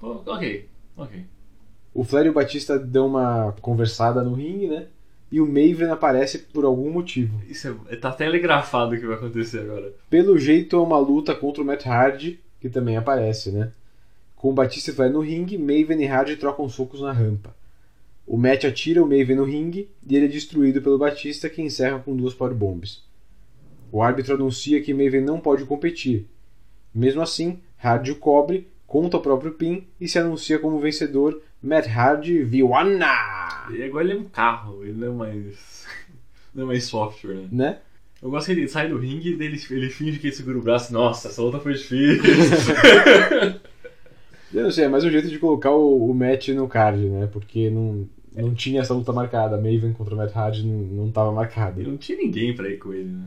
O- Ok, ok. O Flair e o Batista dão uma conversada no ringue, né? E o Maven aparece por algum motivo. Isso é, tá telegrafado o que vai acontecer agora. Pelo jeito é uma luta contra o Matt Hardy, que também aparece, né? Com o Batista e Flair no ringue, Maven e Hardy trocam socos na rampa. O Matt atira o Maven no ringue e ele é destruído pelo Batista, que encerra com duas powerbombs. O árbitro anuncia que Maven não pode competir. Mesmo assim, Hardy o cobre, conta o próprio pin e se anuncia como vencedor Matt Hardy Viwana! E agora ele é um carro, ele não é mais. Não é mais software, né? Né? Eu gosto que ele sai do ringue e ele, ele finge que ele segura o braço. Nossa, essa luta foi difícil. Eu não sei, é mais um jeito de colocar o, o match no card, né? Porque não, não tinha essa luta marcada. Maven contra o Matt Hardy não, não tava marcada. E não tinha ninguém pra ir com ele, né?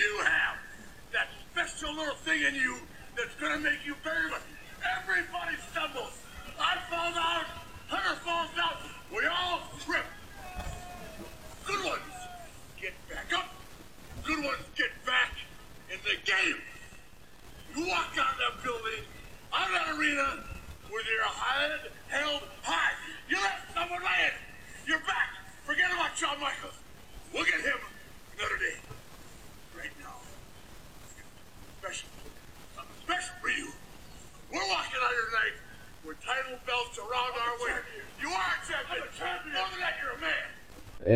You have that special little thing in you that's gonna make you better. Everybody stumbles. I fall down. Hunter falls down. We all trip. Good ones get back up. Good ones get back in the game. You walk out that building, out of that arena, with your head held high.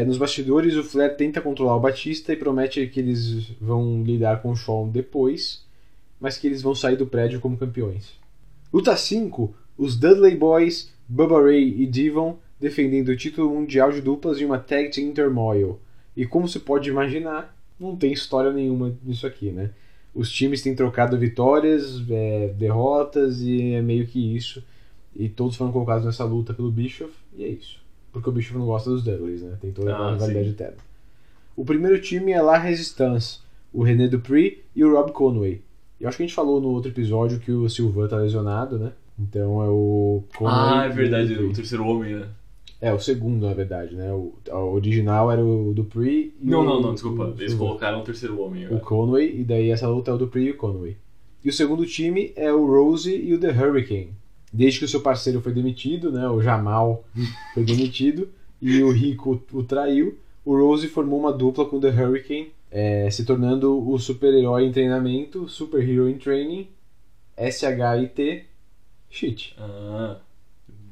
É, nos bastidores, o Flair tenta controlar o Batista e promete que eles vão lidar com o Shawn depois, mas que eles vão sair do prédio como campeões. Luta 5: os Dudley Boys, Bubba Ray e Devon defendendo o título mundial de duplas em uma Tag Team Turmoil. E como se pode imaginar, não tem história nenhuma nisso aqui, né? Os times têm trocado vitórias, é, derrotas e é meio que isso. E todos foram colocados nessa luta pelo Bischoff, e é isso. Porque o Bischoff não gosta dos Dudleys, né? Tem toda a Ah, rivalidade sim. interna. O primeiro time é La Resistance, o René Dupree e o Rob Conway. Eu acho que a gente falou no outro episódio que o Silvan tá lesionado, né? Então é o Conway Ah, é o verdade, o terceiro homem, né? É, o segundo, na verdade, né? O, o original era o Dupree e Não, o, não, não, desculpa. o Eles colocaram o terceiro homem o agora. Conway, e daí essa luta é o Dupree e o Conway. E o segundo time é o Rose e o The Hurricane. Desde que o seu parceiro foi demitido, né? O Jamal foi demitido e o Rico o traiu, o Rose formou uma dupla com o The Hurricane, é, se tornando o super-herói em treinamento, Super Hero in Training, SHIT, Shit. Ah,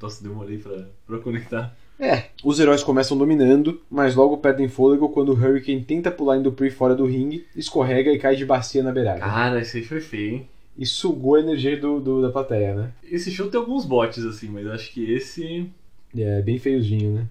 nossa, demorei pra, pra conectar. É, os heróis começam dominando, mas logo perdem fôlego quando o Hurricane tenta pular em Dupree fora do ringue, escorrega e cai de bacia na beirada. Cara, esse aí foi feio, hein? E sugou a energia do, do- da plateia, né? Esse show tem alguns bots, assim, mas acho que esse. É, bem feiozinho, né?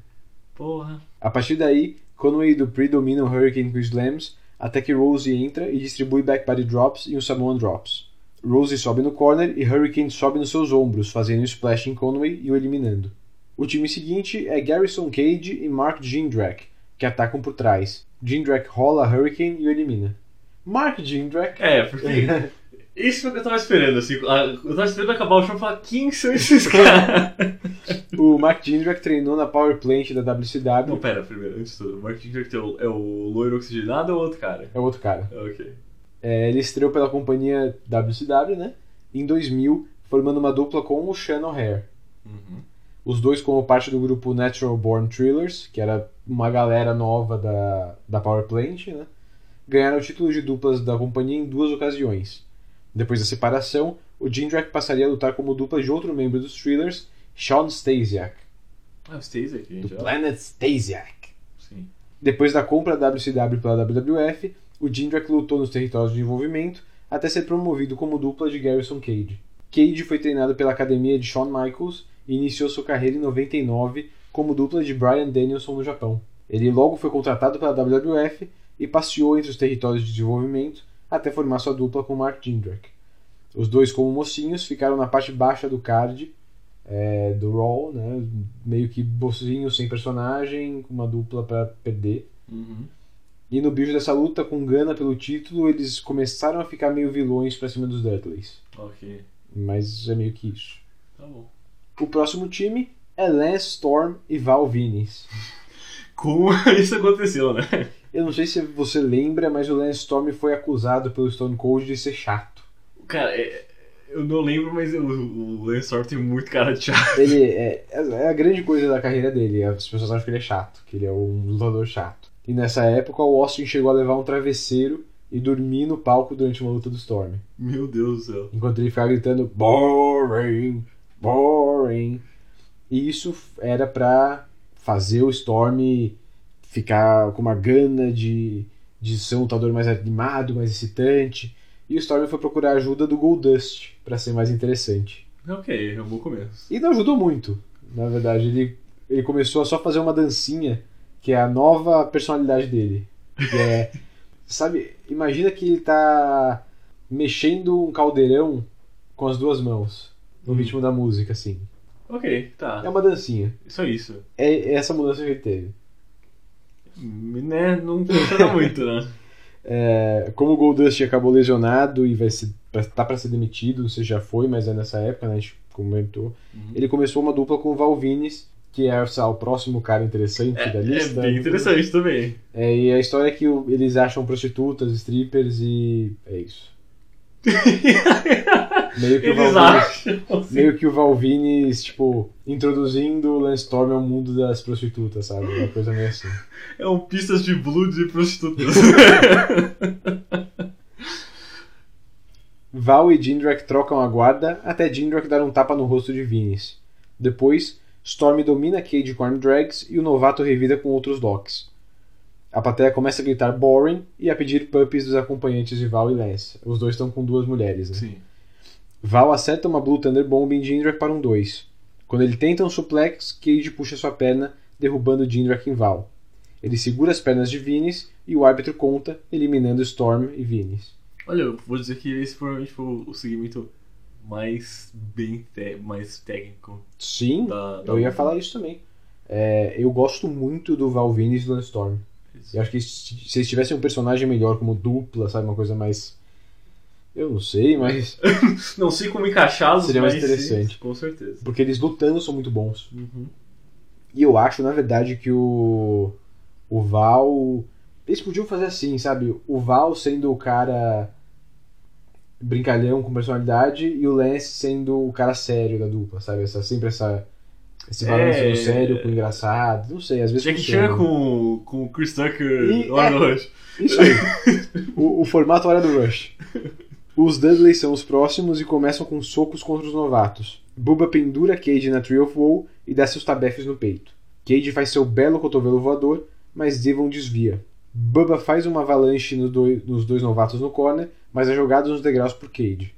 Porra. A partir daí, Conway e Dupree dominam o Hurricane com slams, até que Rose entra e distribui backbody drops e um Samoan drops. Rose sobe no corner e Hurricane sobe nos seus ombros, fazendo um splash em Conway e o eliminando. O time seguinte é Garrison Cage e Mark Jindrak, que atacam por trás. Jindrak rola Hurricane e o elimina. Mark Jindrak É, porque. Isso é o que eu tava esperando, assim. a- Eu tava esperando acabar o show e falar: quem são esses caras? O Mark Jindrak treinou na Power Plant da WCW. Não, pera, primeiro, antes de tudo. O Mark Jindrak é o, é o loiro oxigenado ou outro cara? É outro cara. Ok. É, ele estreou pela companhia WCW, né? Em 2000, formando uma dupla com o Shannon Hare. Os dois como parte do grupo Natural Born Thrillers, que era uma galera nova da, da Power Plant, né? Ganharam o título de duplas da companhia em duas ocasiões. Depois da separação, o Jindrak passaria a lutar como dupla de outro membro dos Thrillers, Sean Stasiak, Ah, Stacy aqui, do. Planet Stasiak. Sim. Depois da compra da WCW pela WWF, o Jindrak lutou nos territórios de envolvimento até ser promovido como dupla de Garrison Cage. Cage foi treinado pela academia de Shawn Michaels e iniciou sua carreira em 99 como dupla de Brian Danielson no Japão. Ele logo foi contratado pela WWF e passeou entre os territórios de desenvolvimento até formar sua dupla com Mark Jindrak. Os dois, como mocinhos, ficaram na parte baixa do card é, do Raw, né? meio que mocinhos sem personagem, com uma dupla para perder. Uhum. E no bicho dessa luta, com gana pelo título, eles começaram a ficar meio vilões pra cima dos Dudleys. Ok. Mas é meio que isso. Tá bom. O próximo time é Lance Storm e Val Venis. Como isso aconteceu, né? Eu não sei se você lembra, mas o Lance Storm foi acusado pelo Stone Cold de ser chato. Cara, é- eu não lembro, mas o, o Lance Storm tem muito cara de chato. Ele é, é a grande coisa da carreira dele. As pessoas acham que ele é chato, que ele é um lutador chato. E nessa época, o Austin chegou a levar um travesseiro e dormir no palco durante uma luta do Storm. Meu Deus do céu. enquanto ele ficava gritando boring, boring. E isso era pra fazer o Storm ficar com uma gana de, de ser um lutador mais animado, mais excitante. E o Storm foi procurar a ajuda do Goldust pra ser mais interessante. Ok, é um bom começo. E não ajudou muito, na verdade. Ele, ele começou a só fazer uma dancinha, que é a nova personalidade dele. Que é. sabe, imagina que ele tá mexendo um caldeirão com as duas mãos, no ritmo da música, assim. Ok, tá. É uma dancinha. Só isso. É essa mudança que ele teve. Né? Não funciona muito, né? É, como o Goldust acabou lesionado e vai ser, pra- tá pra ser demitido, não sei se já foi, mas é nessa época, né, a gente comentou. Ele começou uma dupla com o Valvines, que é lá, o próximo cara interessante da É lista. bem interessante também. É, e a história é que eles acham prostitutas, strippers e. é isso. Meio, que o Eles Valvines, acham. assim. meio que o tipo, introduzindo o Lance Storm ao mundo das prostitutas, sabe? Uma coisa meio assim. É um pistas de blues e prostitutas. Val e Jindrak trocam a guarda até Jindrak dar um tapa no rosto de Vince. Depois, Storm domina Cage com arm drags e o novato revida com outros locks. A plateia começa a gritar boring e a pedir puppies dos acompanhantes de Val e Lance. Os dois estão com duas mulheres. Né? Sim. Val acerta uma Blue Thunder Bomb em Jindrak para um 2. Quando ele tenta um suplex, Cage puxa sua perna, derrubando Jindrak em Val. Ele segura as pernas de Vince e o árbitro conta, eliminando Storm e Vince. Olha, eu vou dizer que esse provavelmente foi o segmento mais bem mais técnico. Sim, Da- da eu ia falar isso também. É, eu gosto muito do Val Venis e do Lance Eu acho que se eles tivessem um personagem melhor como dupla, sabe, uma coisa mais. Eu não sei, mas. Não sei como encaixá-los, Seria mais interessante. sim, com certeza. Porque eles lutando são muito bons. Uhum. E eu acho, na verdade, que o. O Val. Eles podiam fazer assim, sabe? O Val sendo o cara. brincalhão com personalidade e o Lance sendo o cara sério da dupla, sabe? Essa, sempre essa. Esse balanço É. do sério com o engraçado. Não sei, às vezes. Jack. Chan com, com o Chris Tucker E- lá é. Rush. Isso aí. o, o formato hora do Rush. Os Dudleys são os próximos e começam com socos contra os novatos. Bubba pendura Cage na Tree of Woe e dá seus tabefes no peito. Cage faz seu belo cotovelo voador, mas Devon desvia. Bubba faz uma avalanche no doi- nos dois novatos no corner, mas é jogado nos degraus por Cage.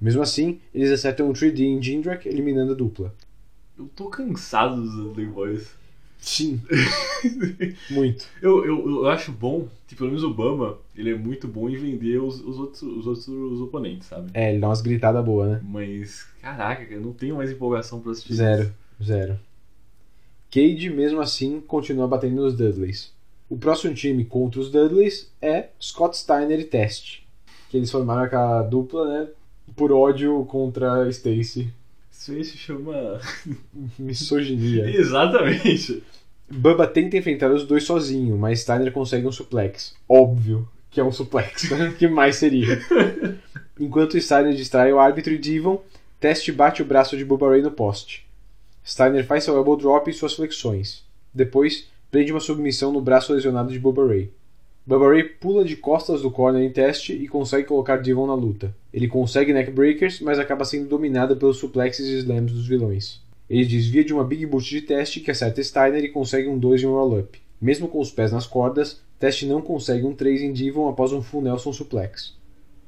Mesmo assim, eles acertam um 3D em Jindrak, eliminando a dupla. Eu tô cansado dos Dudley Boys. Sim. Muito. Eu, eu, eu acho bom que pelo menos o Bama, ele é muito bom em vender os, os, outros, os outros oponentes, sabe? É, ele dá umas gritadas boas, né? Mas, caraca, eu não tenho mais empolgação pra assistir. Zero, zero. Cage, mesmo assim, continua batendo nos Dudleys. O próximo time contra os Dudleys é Scott Steiner e Test. Que eles formaram aquela dupla, né? Por ódio contra Stacy. Isso aí se chama. Misoginia. Exatamente. Bubba tenta enfrentar os dois sozinho, mas Steiner consegue um suplex. Óbvio que é um suplex. né? que mais seria? Enquanto Steiner distrai o árbitro e Devon, Test bate o braço de Bubba Ray no poste. Steiner faz seu elbow drop e suas flexões. Depois, prende uma submissão no braço lesionado de Bubba Ray. Bubba Ray pula de costas do corner em teste e consegue colocar Devon na luta. Ele consegue neckbreakers, mas acaba sendo dominado pelos suplexes e slams dos vilões. Ele desvia de uma Big Boot de teste que acerta Steiner e consegue um 2 em um roll-up. Mesmo com os pés nas cordas, Teste não consegue um 3 em Devon após um full Nelson suplex.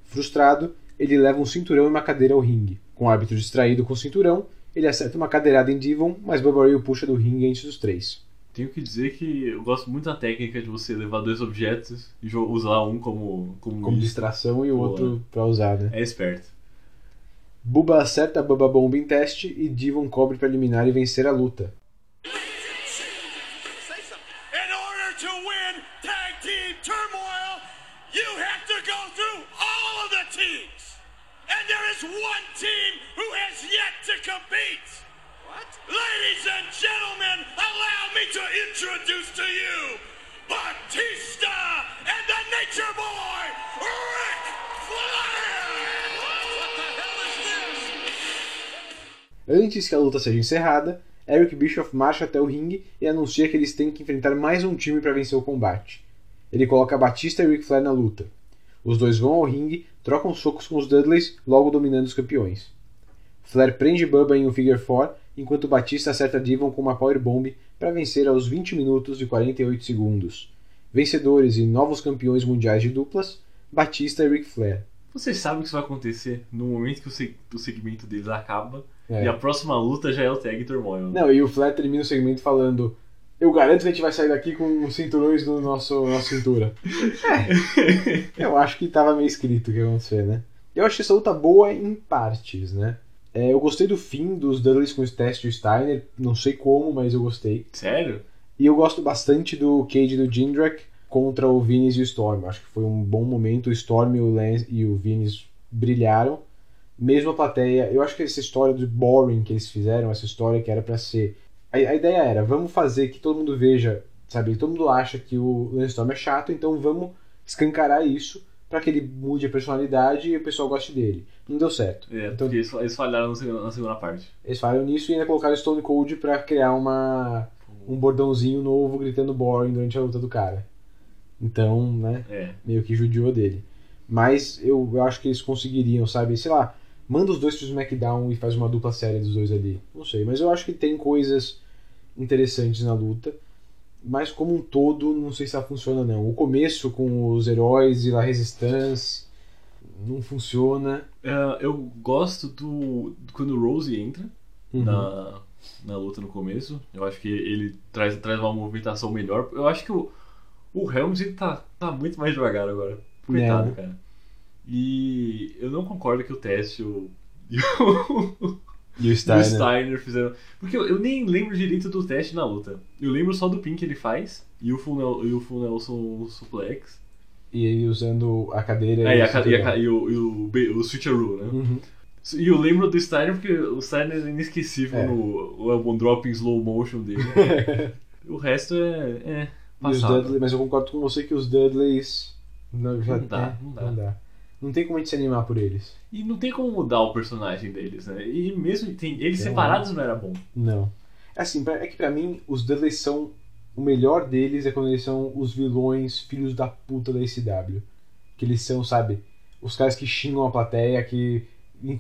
Frustrado, ele leva um cinturão e uma cadeira ao ringue. Com o árbitro distraído com o cinturão, ele acerta uma cadeirada em Devon, mas Bubba Ray o puxa do ringue antes dos três. Tenho que dizer que eu gosto muito da técnica de você levar dois objetos e usar um como, como, Como distração e o outro pra usar, né? É esperto. Bubba acerta a Bubba Bomb em teste e Devon cobre para eliminar e vencer a luta. In order to win tag team turmoil, you have to go through all of the teams. And there is one team who has yet to compete. What? Ladies and gentlemen, introduce to you Batista and the Nature Boy, Rick Flair. Antes que a luta seja encerrada, Eric Bischoff marcha até o ringue e anuncia que eles têm que enfrentar mais um time para vencer o combate. Ele coloca Batista e Ric Flair na luta. Os dois vão ao ringue, trocam socos com os Dudleys, logo dominando os campeões. Flair prende Bubba em um figure 4, enquanto Batista acerta Devon com uma powerbomb para vencer aos 20 minutos e 48 segundos. Vencedores e novos campeões mundiais de duplas, Batista e Ric Flair. Vocês sabem o que isso vai acontecer no momento que o, seg- o segmento deles acaba É. e a próxima luta já é o Tag Turmoil. Não, e o Flair termina o segmento falando: Eu garanto que a gente vai sair daqui com os cinturões no nosso, na cintura. É, eu acho que tava meio escrito o que ia acontecer, né? Eu achei essa luta boa em partes, né? É, eu gostei do fim dos Dudleys com o Test e o Steiner, não sei como, mas eu gostei. Sério? E eu gosto bastante do Cage do Jindrak contra o Vince e o Storm. Acho que foi um bom momento. O Storm e o Lance e o Vince brilharam. Mesmo a plateia. Eu acho que essa história do boring que eles fizeram, essa história que era pra ser. A, a ideia era: vamos fazer que todo mundo veja, sabe? Todo mundo acha que o Lance Storm é chato, então vamos escancarar isso pra que ele mude a personalidade e o pessoal goste dele. Não deu certo. É, Então- porque eles, eles falharam na segunda, na segunda parte. Eles falaram nisso e ainda colocaram Stone Cold pra criar uma um bordãozinho novo gritando boring durante a luta do cara. Então, né, É. meio que judiou dele. Mas eu, eu acho que eles conseguiriam, sabe, sei lá, manda os dois pro SmackDown e faz uma dupla série dos dois ali. Não sei, mas eu acho que tem coisas interessantes na luta. Mas como um todo, não sei se ela funciona não. O começo com os heróis e a Resistance não funciona. É, eu gosto do, do quando o Rose entra Uhum. na, na luta no começo. Eu acho que ele traz, traz uma movimentação melhor. Eu acho que o, o Helms ele tá, tá muito mais devagar agora. Coitado, É. cara. E eu não concordo que o teste o, e o, E o Steiner. Steiner fizeram. Porque eu, eu nem lembro direito do teste na luta. Eu lembro só do pin que ele faz e o Full, e o full Nelson Suplex. E ele usando a cadeira É, e, o a, ca- e, a, e o, e o, o Switcheroo, né? Uhum. E eu lembro do Steiner porque o Steiner é inesquecível É. no o elbow drop em slow motion dele. o resto é. é. Dudley, mas eu concordo com você que os Dudleys. Não, já Não dá, é, não dá. não dá. Não tem como a gente se animar por eles. E não tem como mudar o personagem deles, né? E mesmo tem, eles É. separados não era bom. Não. É assim, é que pra mim, os Dudleys são. O melhor deles é quando eles são os vilões filhos da puta da SW. Que eles são, sabe, os caras que xingam a plateia, que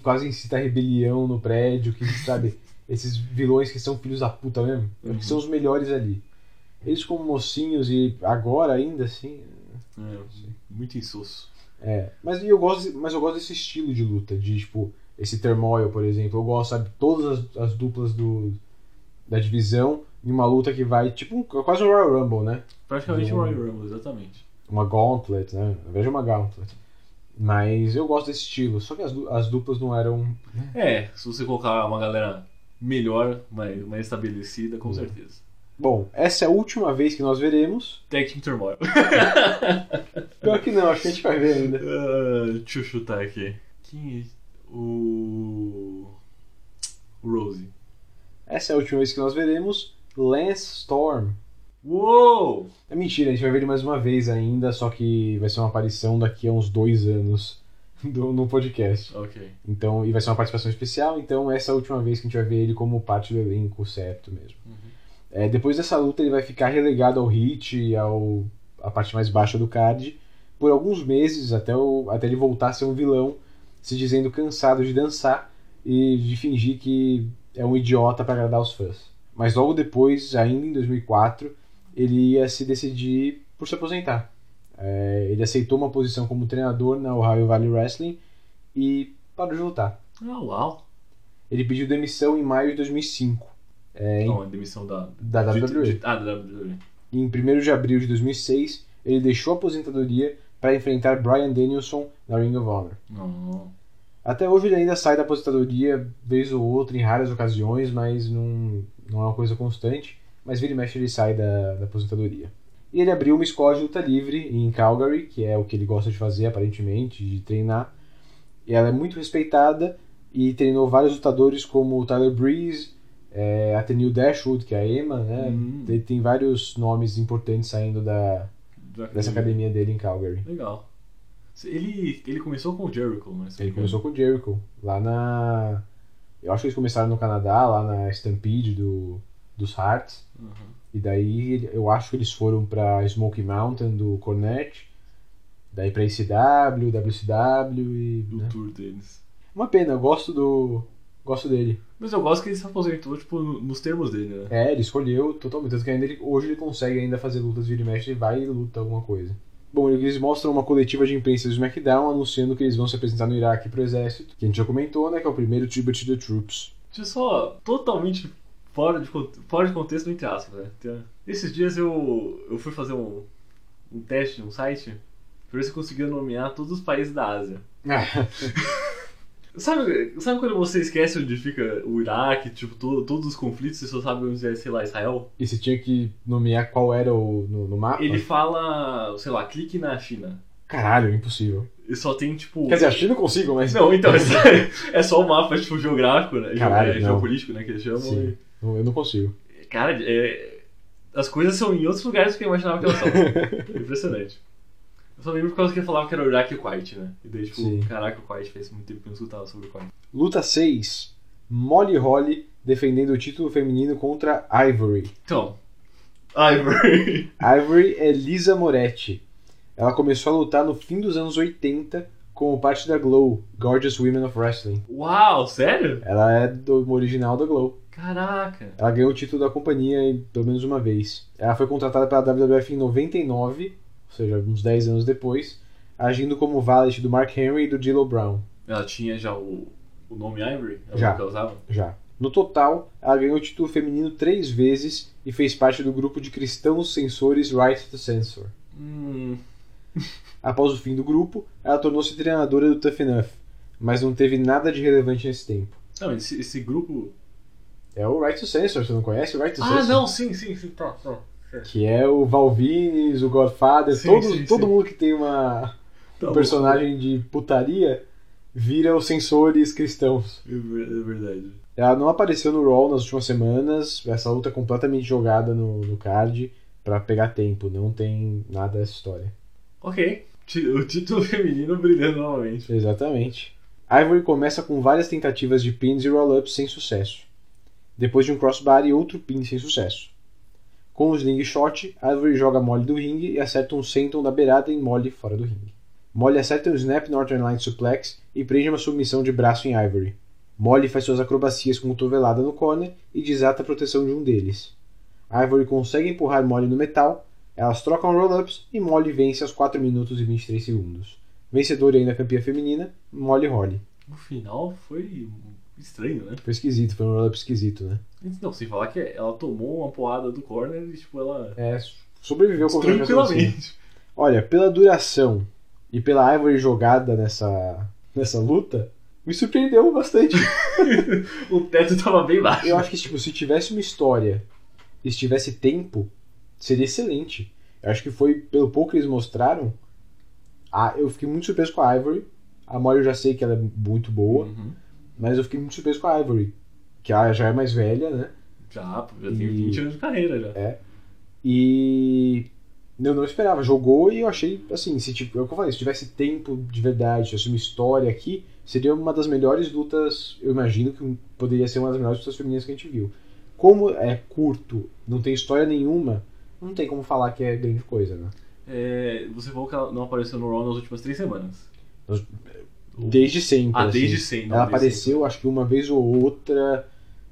quase incita a rebelião no prédio, que, sabe, esses vilões que são filhos da puta mesmo. Uhum. Que são os melhores ali. Eles como mocinhos e agora ainda assim. É, muito insosso. É, mas eu gosto, mas eu gosto desse estilo de luta, de tipo, esse turmoil, por exemplo. Eu gosto, sabe, todas as, as duplas do, da divisão em uma luta que vai tipo um- quase um Royal Rumble, né? Praticamente um Royal Rumble, exatamente. Uma gauntlet, né? Na verdade é uma gauntlet. Mas eu gosto desse estilo, só que as, as duplas não eram. É, se você colocar uma galera melhor, mais, mais estabelecida, com certeza. Bom, essa é a última vez que nós veremos. Tag Team Turmoil. Pior que não, acho que a gente vai ver ainda. Ah, deixa eu chutar aqui. Quem é? O. O Rose. Essa é a última vez que nós veremos Lance Storm. Uou! É mentira, a gente vai ver ele mais uma vez ainda, só que vai ser uma aparição daqui a uns dois anos do- no podcast. Ok. Então, e vai ser uma participação especial, então essa é a última vez que a gente vai ver ele como parte do elenco certo mesmo. É, depois dessa luta ele vai ficar relegado ao hit e ao a parte mais baixa do card por alguns meses até, o, até ele voltar a ser um vilão, se dizendo cansado de dançar e de fingir que é um idiota para agradar os fãs. Mas logo depois, ainda em 2004, ele ia se decidir por se aposentar. É, ele aceitou uma posição como treinador na Ohio Valley Wrestling e parou de lutar. Ah, uau. Ele pediu demissão em maio de 2005. É, em- Não, a demissão da. Da WWE. de- ah, da WWE. em 1 de abril de 2006, ele deixou a aposentadoria para enfrentar Brian Danielson na Ring of Honor. Não. Até hoje ele ainda sai da aposentadoria vez ou outra, em raras ocasiões, mas não, não é uma coisa constante. Mas vira e mexe ele sai da, da aposentadoria. E ele abriu uma escola de luta livre em Calgary, que é o que ele gosta de fazer aparentemente, de treinar. E ela é muito respeitada e treinou vários lutadores como o Tyler Breeze, é, a Tenil Dashwood, que é a Emma, né? Hum. Tem, tem vários nomes importantes saindo da, Da- dessa academia dele em Calgary. Legal. Ele, ele começou com o Jericho, né? Ele começou com o Jericho, lá na. Eu acho que eles começaram no Canadá, lá na Stampede do, dos Hearts. Uhum. E daí eu acho que eles foram pra Smoky Mountain do Cornet. Daí pra ICW, WCW e. O né? tour deles. Uma pena, eu gosto do. Gosto dele. Mas eu gosto que ele se aposentou, tipo, no- nos termos dele, né? É, ele escolheu totalmente. Tanto que ainda ele- hoje ele consegue ainda fazer lutas vira e mexe e vai e luta alguma coisa. Bom, eles mostram uma coletiva de imprensa do SmackDown anunciando que eles vão se apresentar no Iraque pro exército, que a gente já comentou, né? Que é o primeiro Tribute to the Troops. Deixa eu só totalmente fora de, fora de contexto, entre aspas, né? Esses dias eu, eu fui fazer um, um teste num site pra ver se eu conseguia nomear todos os países da Ásia. Sabe, sabe quando você esquece onde fica o Iraque, tipo, to- todos os conflitos, você só sabe onde é, sei lá, Israel? e você tinha que nomear qual era o no, no mapa? Ele fala, sei lá, clique na China. Caralho, impossível. E só tem, tipo... Quer dizer, a China eu consigo, mas. Não, então, é só o mapa, tipo, geográfico, né? Caralho, é, geopolítico, né, que eles chamam. Sim, não- eu não consigo. e- Cara, é... as coisas são em outros lugares do que eu imaginava que elas são. Impressionante. Eu só lembro por causa que ele falava que era o Iraque e o Kuwait, né? E daí, tipo, Sim. caraca, o Kuwait faz muito tempo que eu não escutava sobre o Kuwait. Luta 6. Molly Holly defendendo o título feminino contra Ivory. Então, Ivory. Ivory é Lisa Moretti. Ela começou a lutar no fim dos anos 80 como parte da Glow, Gorgeous Women of Wrestling. Uau, sério? Ela é do original da Glow. Caraca. Ela ganhou o título da companhia pelo menos uma vez. Ela foi contratada pela WWF em 99, ou seja, uns 10 anos depois, agindo como valet do Mark Henry e do D'Lo Brown. Ela tinha já o, o nome Ivory? Era Já. ela usava? Já. No total, ela ganhou o título feminino três vezes e fez parte do grupo de cristãos censores Right to Censor. Hum... Após o fim do grupo, ela tornou-se treinadora do Tough Enough, mas não teve nada de relevante nesse tempo. Não, esse, esse grupo... É o Right to Censor, você não conhece o Right to Ah, Censor? não, sim, sim, sim, tá, tá. Que é o Valvines, o Godfather, Sim, todo, sim, todo sim. mundo que tem uma, Tá um personagem de putaria vira os censores cristãos. É é verdade. Ela não apareceu no Raw nas últimas semanas, essa luta é completamente jogada no, no card pra pegar tempo, não tem nada dessa história. Ok. O título feminino brilhando novamente. Exatamente. Ivory começa com várias tentativas de pins e roll-ups sem sucesso. Depois de um crossbar e outro pin sem sucesso. Com o sling shot, Ivory joga Molly do ringue e acerta um senton da beirada em Molly fora do ringue. Molly acerta um snap Northern Line Suplex e prende uma submissão de braço em Ivory. Molly faz suas acrobacias com cotovelada no corner e desata a proteção de um deles. Ivory consegue empurrar Molly no metal, elas trocam roll-ups e Molly vence aos 4 minutos e 23 segundos. Vencedora ainda campeã feminina, Molly Holly. O final foi Estranho, né? Foi esquisito, foi um roll-up esquisito, né? Não, sem falar que ela tomou uma porrada do corner e, tipo, ela. É, sobreviveu com Tranquilamente. Olha, pela duração e pela Ivory jogada nessa, nessa luta, me surpreendeu bastante. o teto tava bem baixo. Eu acho que tipo, se tivesse uma história e se tivesse tempo, seria excelente. Eu acho que foi, pelo pouco que eles mostraram, a, eu fiquei muito surpreso com a Ivory. A Molly eu já sei que ela é muito boa, Uhum. Mas eu fiquei muito surpreso com a Ivory. Que ela já é mais velha, né? Já, já tem E- 20 anos de carreira já. É. E eu não esperava. Jogou e eu achei, assim, se tipo, é o que eu falei, se tivesse tempo de verdade, se tivesse uma história aqui, seria uma das melhores lutas, eu imagino que poderia ser uma das melhores lutas femininas que a gente viu. Como é curto, não tem história nenhuma, não tem como falar que é grande coisa, né? É, você falou que ela não apareceu no Raw nas últimas três semanas. Desde sempre. Ah, assim. desde sempre, não, Ela apareceu, acho que uma vez ou outra,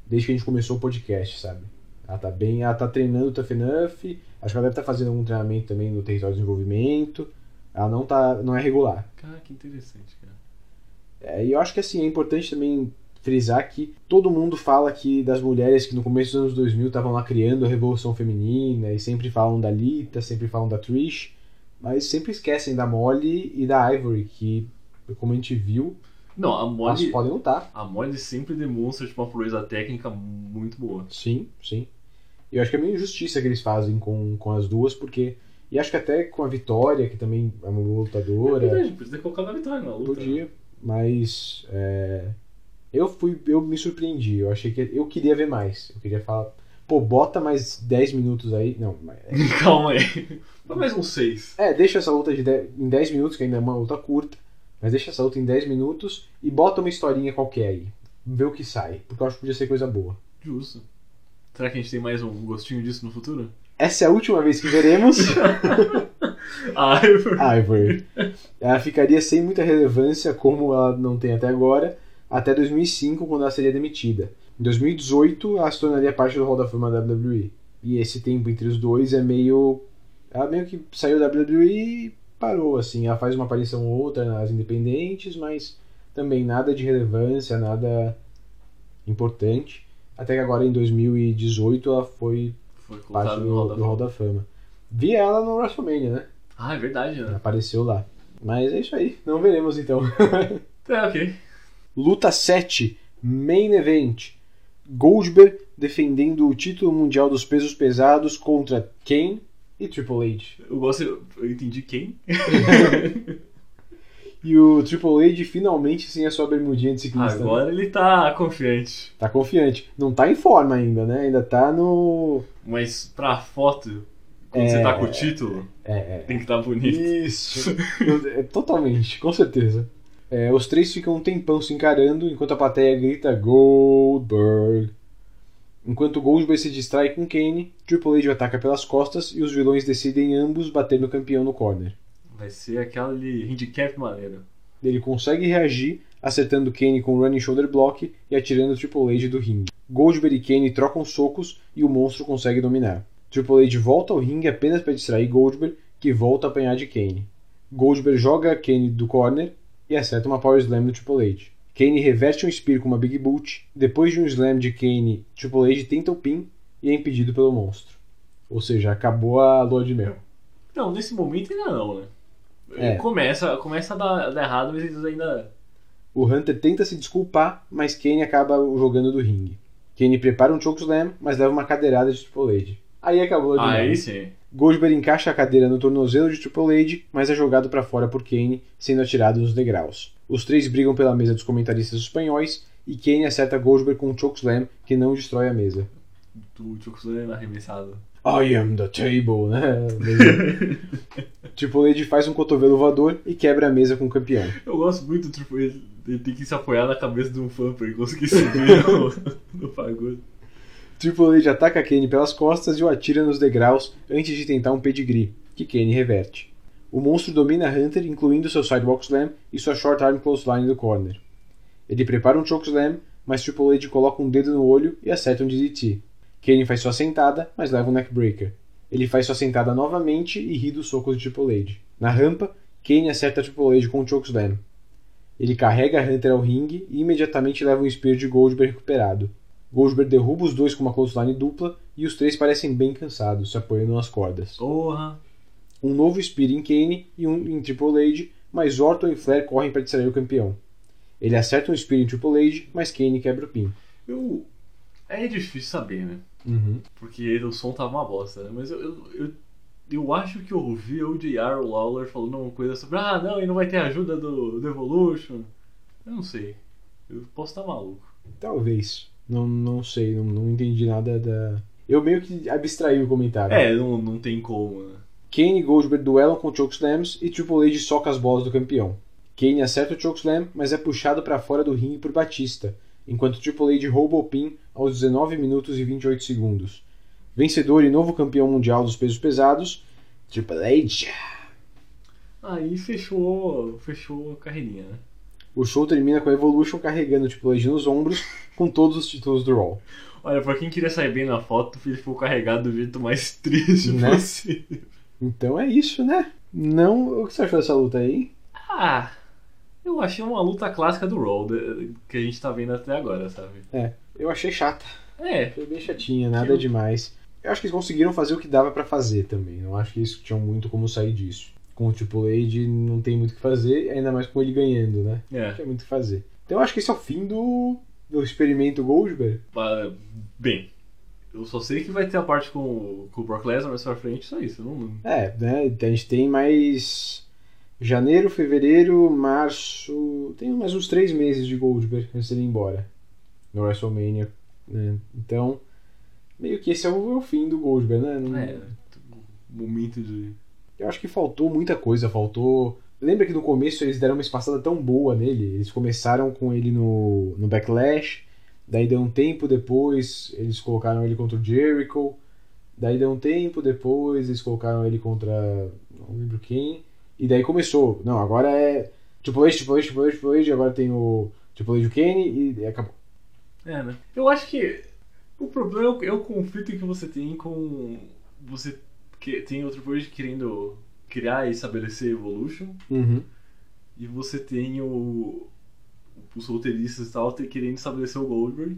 desde que a gente começou o podcast, sabe? Ela tá bem, ela tá treinando o Tough Enough, acho que ela deve estar fazendo algum treinamento também no território de desenvolvimento. Ela não tá, não é regular. Cara, que interessante, cara. É, e eu acho que assim, é importante também frisar que todo mundo fala que das mulheres que no começo dos anos 2000 estavam lá criando a revolução feminina e sempre falam da Lita, sempre falam da Trish, mas sempre esquecem da Molly e da Ivory, que como a gente viu, Não, a elas Molly, podem lutar. a Molly sempre demonstra tipo, uma proeza técnica muito boa. Sim, sim. E eu acho que é meio injustiça que eles fazem com, com as duas, porque. E acho que até com a Vitória, que também é uma boa É lutadora, verdade, podia ter colocado a vitória na luta. podia, mas. é, eu fui. Eu me surpreendi. Eu achei que. Eu queria ver mais. Eu queria falar. Pô, bota mais 10 minutos aí. Não, mas- Calma aí. Dá mais uns seis. é, deixa essa luta de 10 em 10 minutos, que ainda é uma luta curta, mas deixa essa luta em 10 minutos e bota uma historinha qualquer aí. Vê o que sai, porque eu acho que podia ser coisa boa. Justo. Será que a gente tem mais um gostinho disso no futuro? Essa é a última vez que veremos. Eu... Ivory. Ela ficaria sem muita relevância, como ela não tem até agora, até 2005, quando ela seria demitida. Em 2018, ela se tornaria parte do Hall da Fama da WWE. E esse tempo entre os dois é meio. Ela meio que saiu da WWE e parou, assim. Ela faz uma aparição ou outra nas independentes, mas também nada de relevância, nada importante. Até que agora, em 2018, ela foi Foi parte do, no Hall da do Hall Fama. da Fama. Vi ela no WrestleMania, né? Ah, é verdade, né? Apareceu lá. Mas é isso aí. Não veremos então. É, ok. Luta 7. Main Event. Goldberg defendendo o título mundial dos pesos pesados contra Kane e Triple H. Eu gosto, eu entendi quem. E o Triple H finalmente sem a sua bermudinha de ciclista. né? Agora ele tá confiante. Tá confiante. Não tá em forma ainda, né? Ainda tá no. Mas pra foto, quando É. você tá com o título, É, é. tem que estar tá bonito. Isso. É, Totalmente, com certeza. É, os três ficam um tempão se encarando enquanto a plateia grita Goldberg. Enquanto Goldberg se distrai com Kane, Triple H o ataca pelas costas e os vilões decidem ambos bater no campeão no corner. Vai ser aquele handicap maneiro. Ele consegue reagir, acertando Kane com o running shoulder block e atirando Triple H do ringue. Goldberg e Kane trocam socos e o monstro consegue dominar. Triple H volta ao ringue apenas para distrair Goldberg, que volta a apanhar de Kane. Goldberg joga Kane do corner e acerta uma Power Slam no Triple H. Kane reverte um Spear com uma Big Boot. Depois de um Slam de Kane, Triple H tenta o pin e é impedido pelo monstro. Ou seja, acabou a lua de mel. Não, nesse momento ainda não, né? É. Começa, começa a dar, dar errado, mas eles ainda. O Hunter tenta se desculpar, mas Kane acaba jogando do ringue. Kane prepara um chokeslam, mas leva uma cadeirada de Triple H. Aí acabou a lua de mel. Aí sim. Goldberg encaixa a cadeira no tornozelo de Triple H, mas é jogado para fora por Kane, sendo atirado nos degraus. Os três brigam pela mesa dos comentaristas espanhóis e Kane acerta Goldberg com um chokeslam que não destrói a mesa. O Chokuslan arremessado. I am the table, né? Triple H faz um cotovelo voador e quebra a mesa com o campeão. Eu gosto muito do Triple H. Ele tem que se apoiar na cabeça de um fã pra ele conseguir subir no, no pagode. Triple H ataca Kane pelas costas e o atira nos degraus antes de tentar um pedigree, que Kane reverte. O monstro domina Hunter, incluindo seu Sidewalk Slam e sua Short Arm Clothesline do corner. Ele prepara um Chokeslam, mas Triple H coloca um dedo no olho e acerta um DDT. Kane faz sua sentada, mas leva um Neckbreaker. Ele faz sua sentada novamente e ri dos socos de Triple H. Na rampa, Kane acerta Triple H com um Chokeslam. Ele carrega Hunter ao ringue e imediatamente leva um spear de Goldberg recuperado. Goldberg derruba os dois com uma clothesline dupla e os três parecem bem cansados, se apoiando nas cordas. Porra. Um novo spear em Kane e um em Triple H, mas Orton e Flair correm para distrair o campeão. Ele acerta um spear em Triple H, mas Kane quebra o pin. Eu. É difícil saber, né? Uhum. Porque o som tava uma bosta, né? Mas eu, eu, eu, eu acho que eu ouvi o JR Lawler falando uma coisa sobre Ah, não, e não vai ter ajuda do, do Evolution. Eu não sei. Eu posso estar maluco. Talvez. Não, não sei, não, não entendi nada da. Eu meio que abstraí o comentário. É, não, não tem como, né? Kane e Goldberg duelam com chokeslams e Triple H soca as bolas do campeão. Kane acerta o chokeslam, mas é puxado para fora do ringue por Batista, enquanto Triple H rouba o pin aos 19 minutos e 28 segundos. Vencedor e novo campeão mundial dos pesos pesados, Triple H. Aí fechou, fechou a carreirinha, né? O show termina com a Evolution carregando Triple H nos ombros com todos os títulos do Raw. Olha, pra quem queria sair bem na foto, ele ficou carregado do jeito mais triste Né? possível. Então é isso, né? Não, o que você achou dessa luta aí? Ah, eu achei uma luta clássica do Raw, que a gente tá vendo até agora, sabe? É, eu achei chata. É, Foi bem chatinha, nada Eu- demais. Eu acho que eles conseguiram fazer o que dava pra fazer também. Não acho que eles tinham muito como sair disso. Com o Triple H não tem muito o que fazer, ainda mais com ele ganhando, né? Não é. tinha muito o que fazer. Então eu acho que esse é o fim do, do experimento Goldberg. Bem, eu só sei que vai ter a parte com, com o Brock Lesnar mais pra frente, só isso. Não, É, né? A gente tem mais janeiro, fevereiro, março. Tem mais uns três meses de Goldberg antes dele ir embora. No WrestleMania. Né? Então, meio que esse é o, é o fim do Goldberg, né? Não- é, momento de. Eu acho que faltou muita coisa, faltou. Lembra que no começo eles deram uma espaçada tão boa nele? Eles começaram com ele no, no Backlash, daí deu um tempo depois, eles colocaram ele contra o Jericho, daí deu um tempo depois, eles colocaram ele contra. não lembro quem, e daí começou. Não, agora é. Triple H, Triple H, Triple H, Triple H, agora tem o Triple H o Kane e acabou. É, né? Eu acho que o problema é o conflito que você tem com. Você que, tem outro H querendo criar e estabelecer Evolution, Uhum. e você tem o. Os roteiristas e tal querendo estabelecer o Goldberg.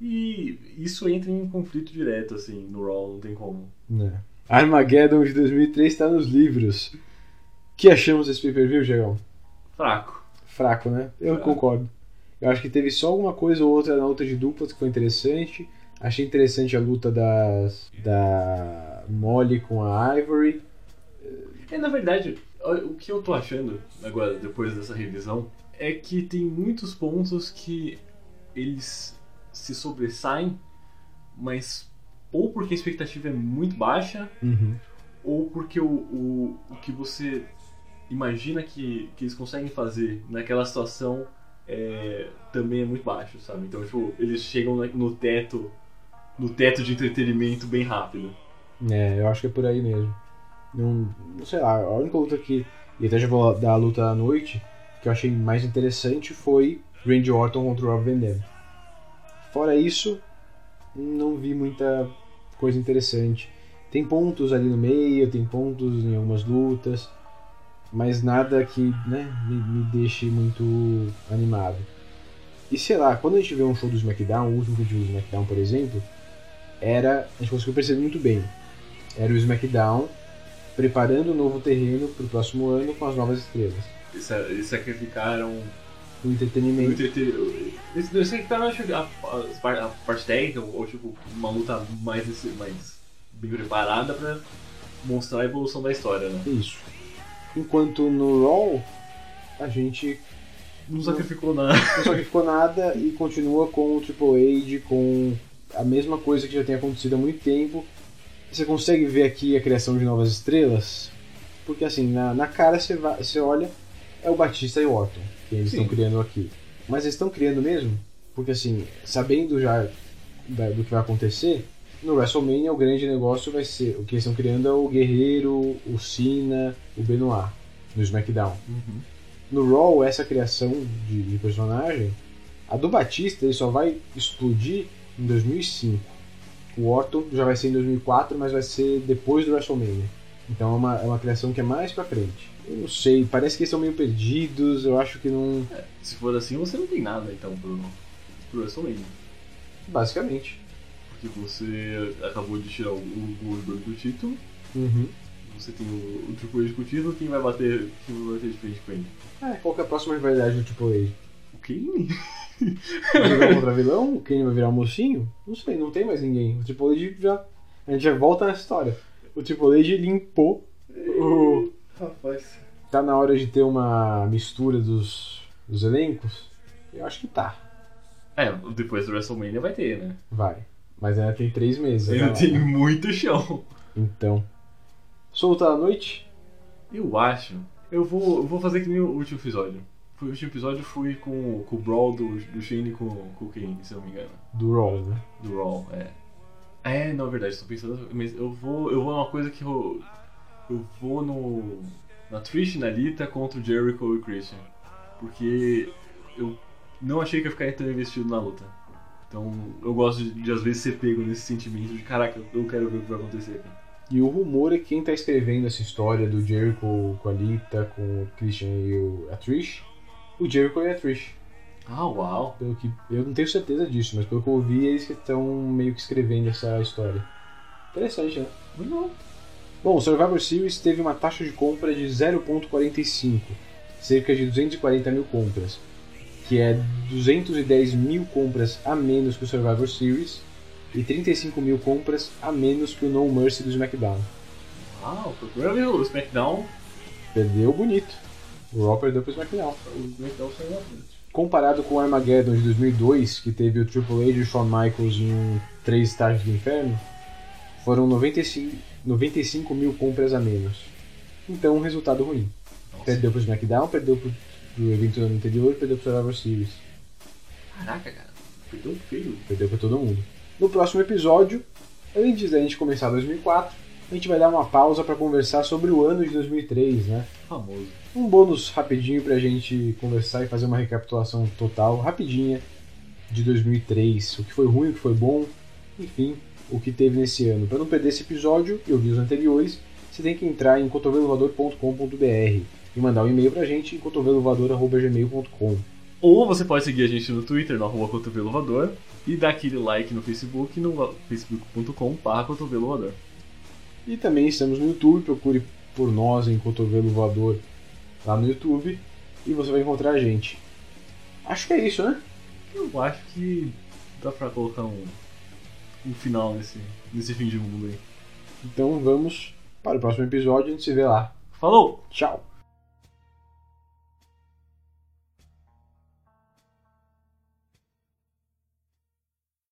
E isso entra em conflito direto, assim, no Raw, não tem como. É. Armageddon de 2003 está nos livros. O que achamos desse pay-per-view, Diegão? Fraco. Fraco, né? Eu Fraco. concordo. Eu acho que teve só alguma coisa ou outra na luta de duplas que foi interessante. Achei interessante a luta das, da Molly com a Ivory. É, na verdade, o que eu tô achando agora, depois dessa revisão, é que tem muitos pontos que eles se sobressaem, mas ou porque a expectativa é muito baixa, ou porque o, o, o que você imagina que, que eles conseguem fazer naquela situação é, também é muito baixo, sabe? Então, tipo, eles chegam no teto no teto de entretenimento bem rápido. É, eu acho que é por aí mesmo. Não, não sei lá, a única luta que. E até já vou dar a luta à noite, que eu achei mais interessante foi Randy Orton contra o Rob Van. Fora isso, não vi muita coisa interessante. Tem pontos ali no meio, tem pontos em algumas lutas, mas nada que né, me, me deixe muito animado. E sei lá, quando a gente vê um show do SmackDown, o último que a gente viu do SmackDown, por exemplo, era. A gente conseguiu perceber muito bem. Era o SmackDown preparando o novo terreno para o próximo ano com as novas estrelas. Eles, eles sacrificaram O o entretenimento. entretenimento. Eles eles sacrificaram acho, a, a, a parte técnica, ou tipo, uma luta mais, esse- mais bem preparada pra mostrar a evolução da história, né? Isso. Enquanto no Raw, a gente Não sacrificou nada. não sacrificou nada e continua com o Triple H, com a mesma coisa que já tem acontecido há muito tempo. Você consegue ver aqui a criação de novas estrelas? Porque assim, na, na cara você, vai, você olha, é o Batista e o Orton que eles estão criando aqui. Mas eles estão criando mesmo? Porque assim, sabendo já do que vai acontecer, no WrestleMania o grande negócio vai ser, o que eles estão criando é o Guerreiro, o Cena, o Benoit, no SmackDown. No Raw, essa criação de, de personagem, a do Batista ele só vai explodir em 2005. O Orton já vai ser em 2004, mas vai ser depois do WrestleMania. Então é uma, é uma criação que é mais pra frente. Eu não sei, parece que eles estão meio perdidos, eu acho que não. Se for assim, você não tem nada então pro, pro WrestleMania. Basicamente. Porque você acabou de tirar o, o Goldberg do título, Uhum. você tem o, o Triple H com o título, quem vai bater, quem vai bater de frente com ele? É, qual que é a próxima rivalidade do Triple H? O Kane? Vilão contra vilão? Quem vai virar um mocinho? Não sei, não tem mais ninguém. O Triple H já. A gente já volta nessa história. O Triple H limpou o. Rapaz. Tá na hora de ter uma mistura dos, dos elencos? Eu acho que tá. É, depois do WrestleMania vai ter, né? Vai. Mas ainda tem três meses. Ainda lá. tem muito chão. Então. Solta a noite? Eu acho. Eu vou, eu vou fazer que nem o último episódio. O último episódio foi com, com o Brawl do, do Shane com, com o Kane, se eu não me engano. Do Raw, né? Do Raw, é. É, na verdade, tô pensando. Mas eu vou. Eu vou numa coisa que eu. Eu vou no. Na Trish e na Lita contra o Jericho e o Christian. Porque eu não achei que ia ficar tão investido na luta. Então eu gosto de, de às vezes ser pego nesse sentimento de caraca, eu quero ver o que vai acontecer aqui. E o rumor é que quem tá escrevendo essa história do Jericho com a Lita, com o Christian e o, a Trish, o Jericho e a Trish. Ah, uau! Pelo que, eu não tenho certeza disso, mas pelo que eu ouvi, eles que estão meio que escrevendo essa história. Interessante, né? Não. Bom, o Survivor Series teve uma taxa de compra de 0,45, cerca de 240 mil compras, que é 210 mil compras a menos que o Survivor Series e 35 mil compras a menos que o No Mercy do SmackDown. Uau, a primeira vez o SmackDown. Perdeu bonito. O Raw perdeu pro SmackDown. O SmackDown saiu na frente. Comparado com o Armageddon de 2002, que teve o Triple H e o Shawn Michaels em três estágios do inferno, foram 95, 95 mil compras a menos. Então, um resultado ruim. Nossa. Perdeu pro SmackDown, perdeu pro, pro evento anterior, perdeu pro Survivor Series. Caraca, cara. Perdeu feio. Perdeu pra todo mundo. No próximo episódio, antes da gente começar 2004, a gente vai dar uma pausa para conversar sobre o ano de 2003, né? Famoso. Um bônus rapidinho pra gente conversar e fazer uma recapitulação total, rapidinha, de 2003. O que foi ruim, o que foi bom, enfim, o que teve nesse ano. Para não perder esse episódio e ouvir os anteriores, você tem que entrar em cotovelovador.com.br e mandar um e-mail pra gente em cotovelovador.gmail.com. Ou você pode seguir a gente no Twitter, no arroba cotovelovador, e dar aquele like no Facebook, no facebook.com barra cotovelovador. E também estamos no YouTube, procure por nós em Cotovelo Voador lá no YouTube e você vai encontrar a gente. Acho que é isso, né? Eu acho que dá pra colocar um, um final nesse, nesse fim de mundo aí. Então vamos para o próximo episódio, a gente se vê lá. Falou! Tchau!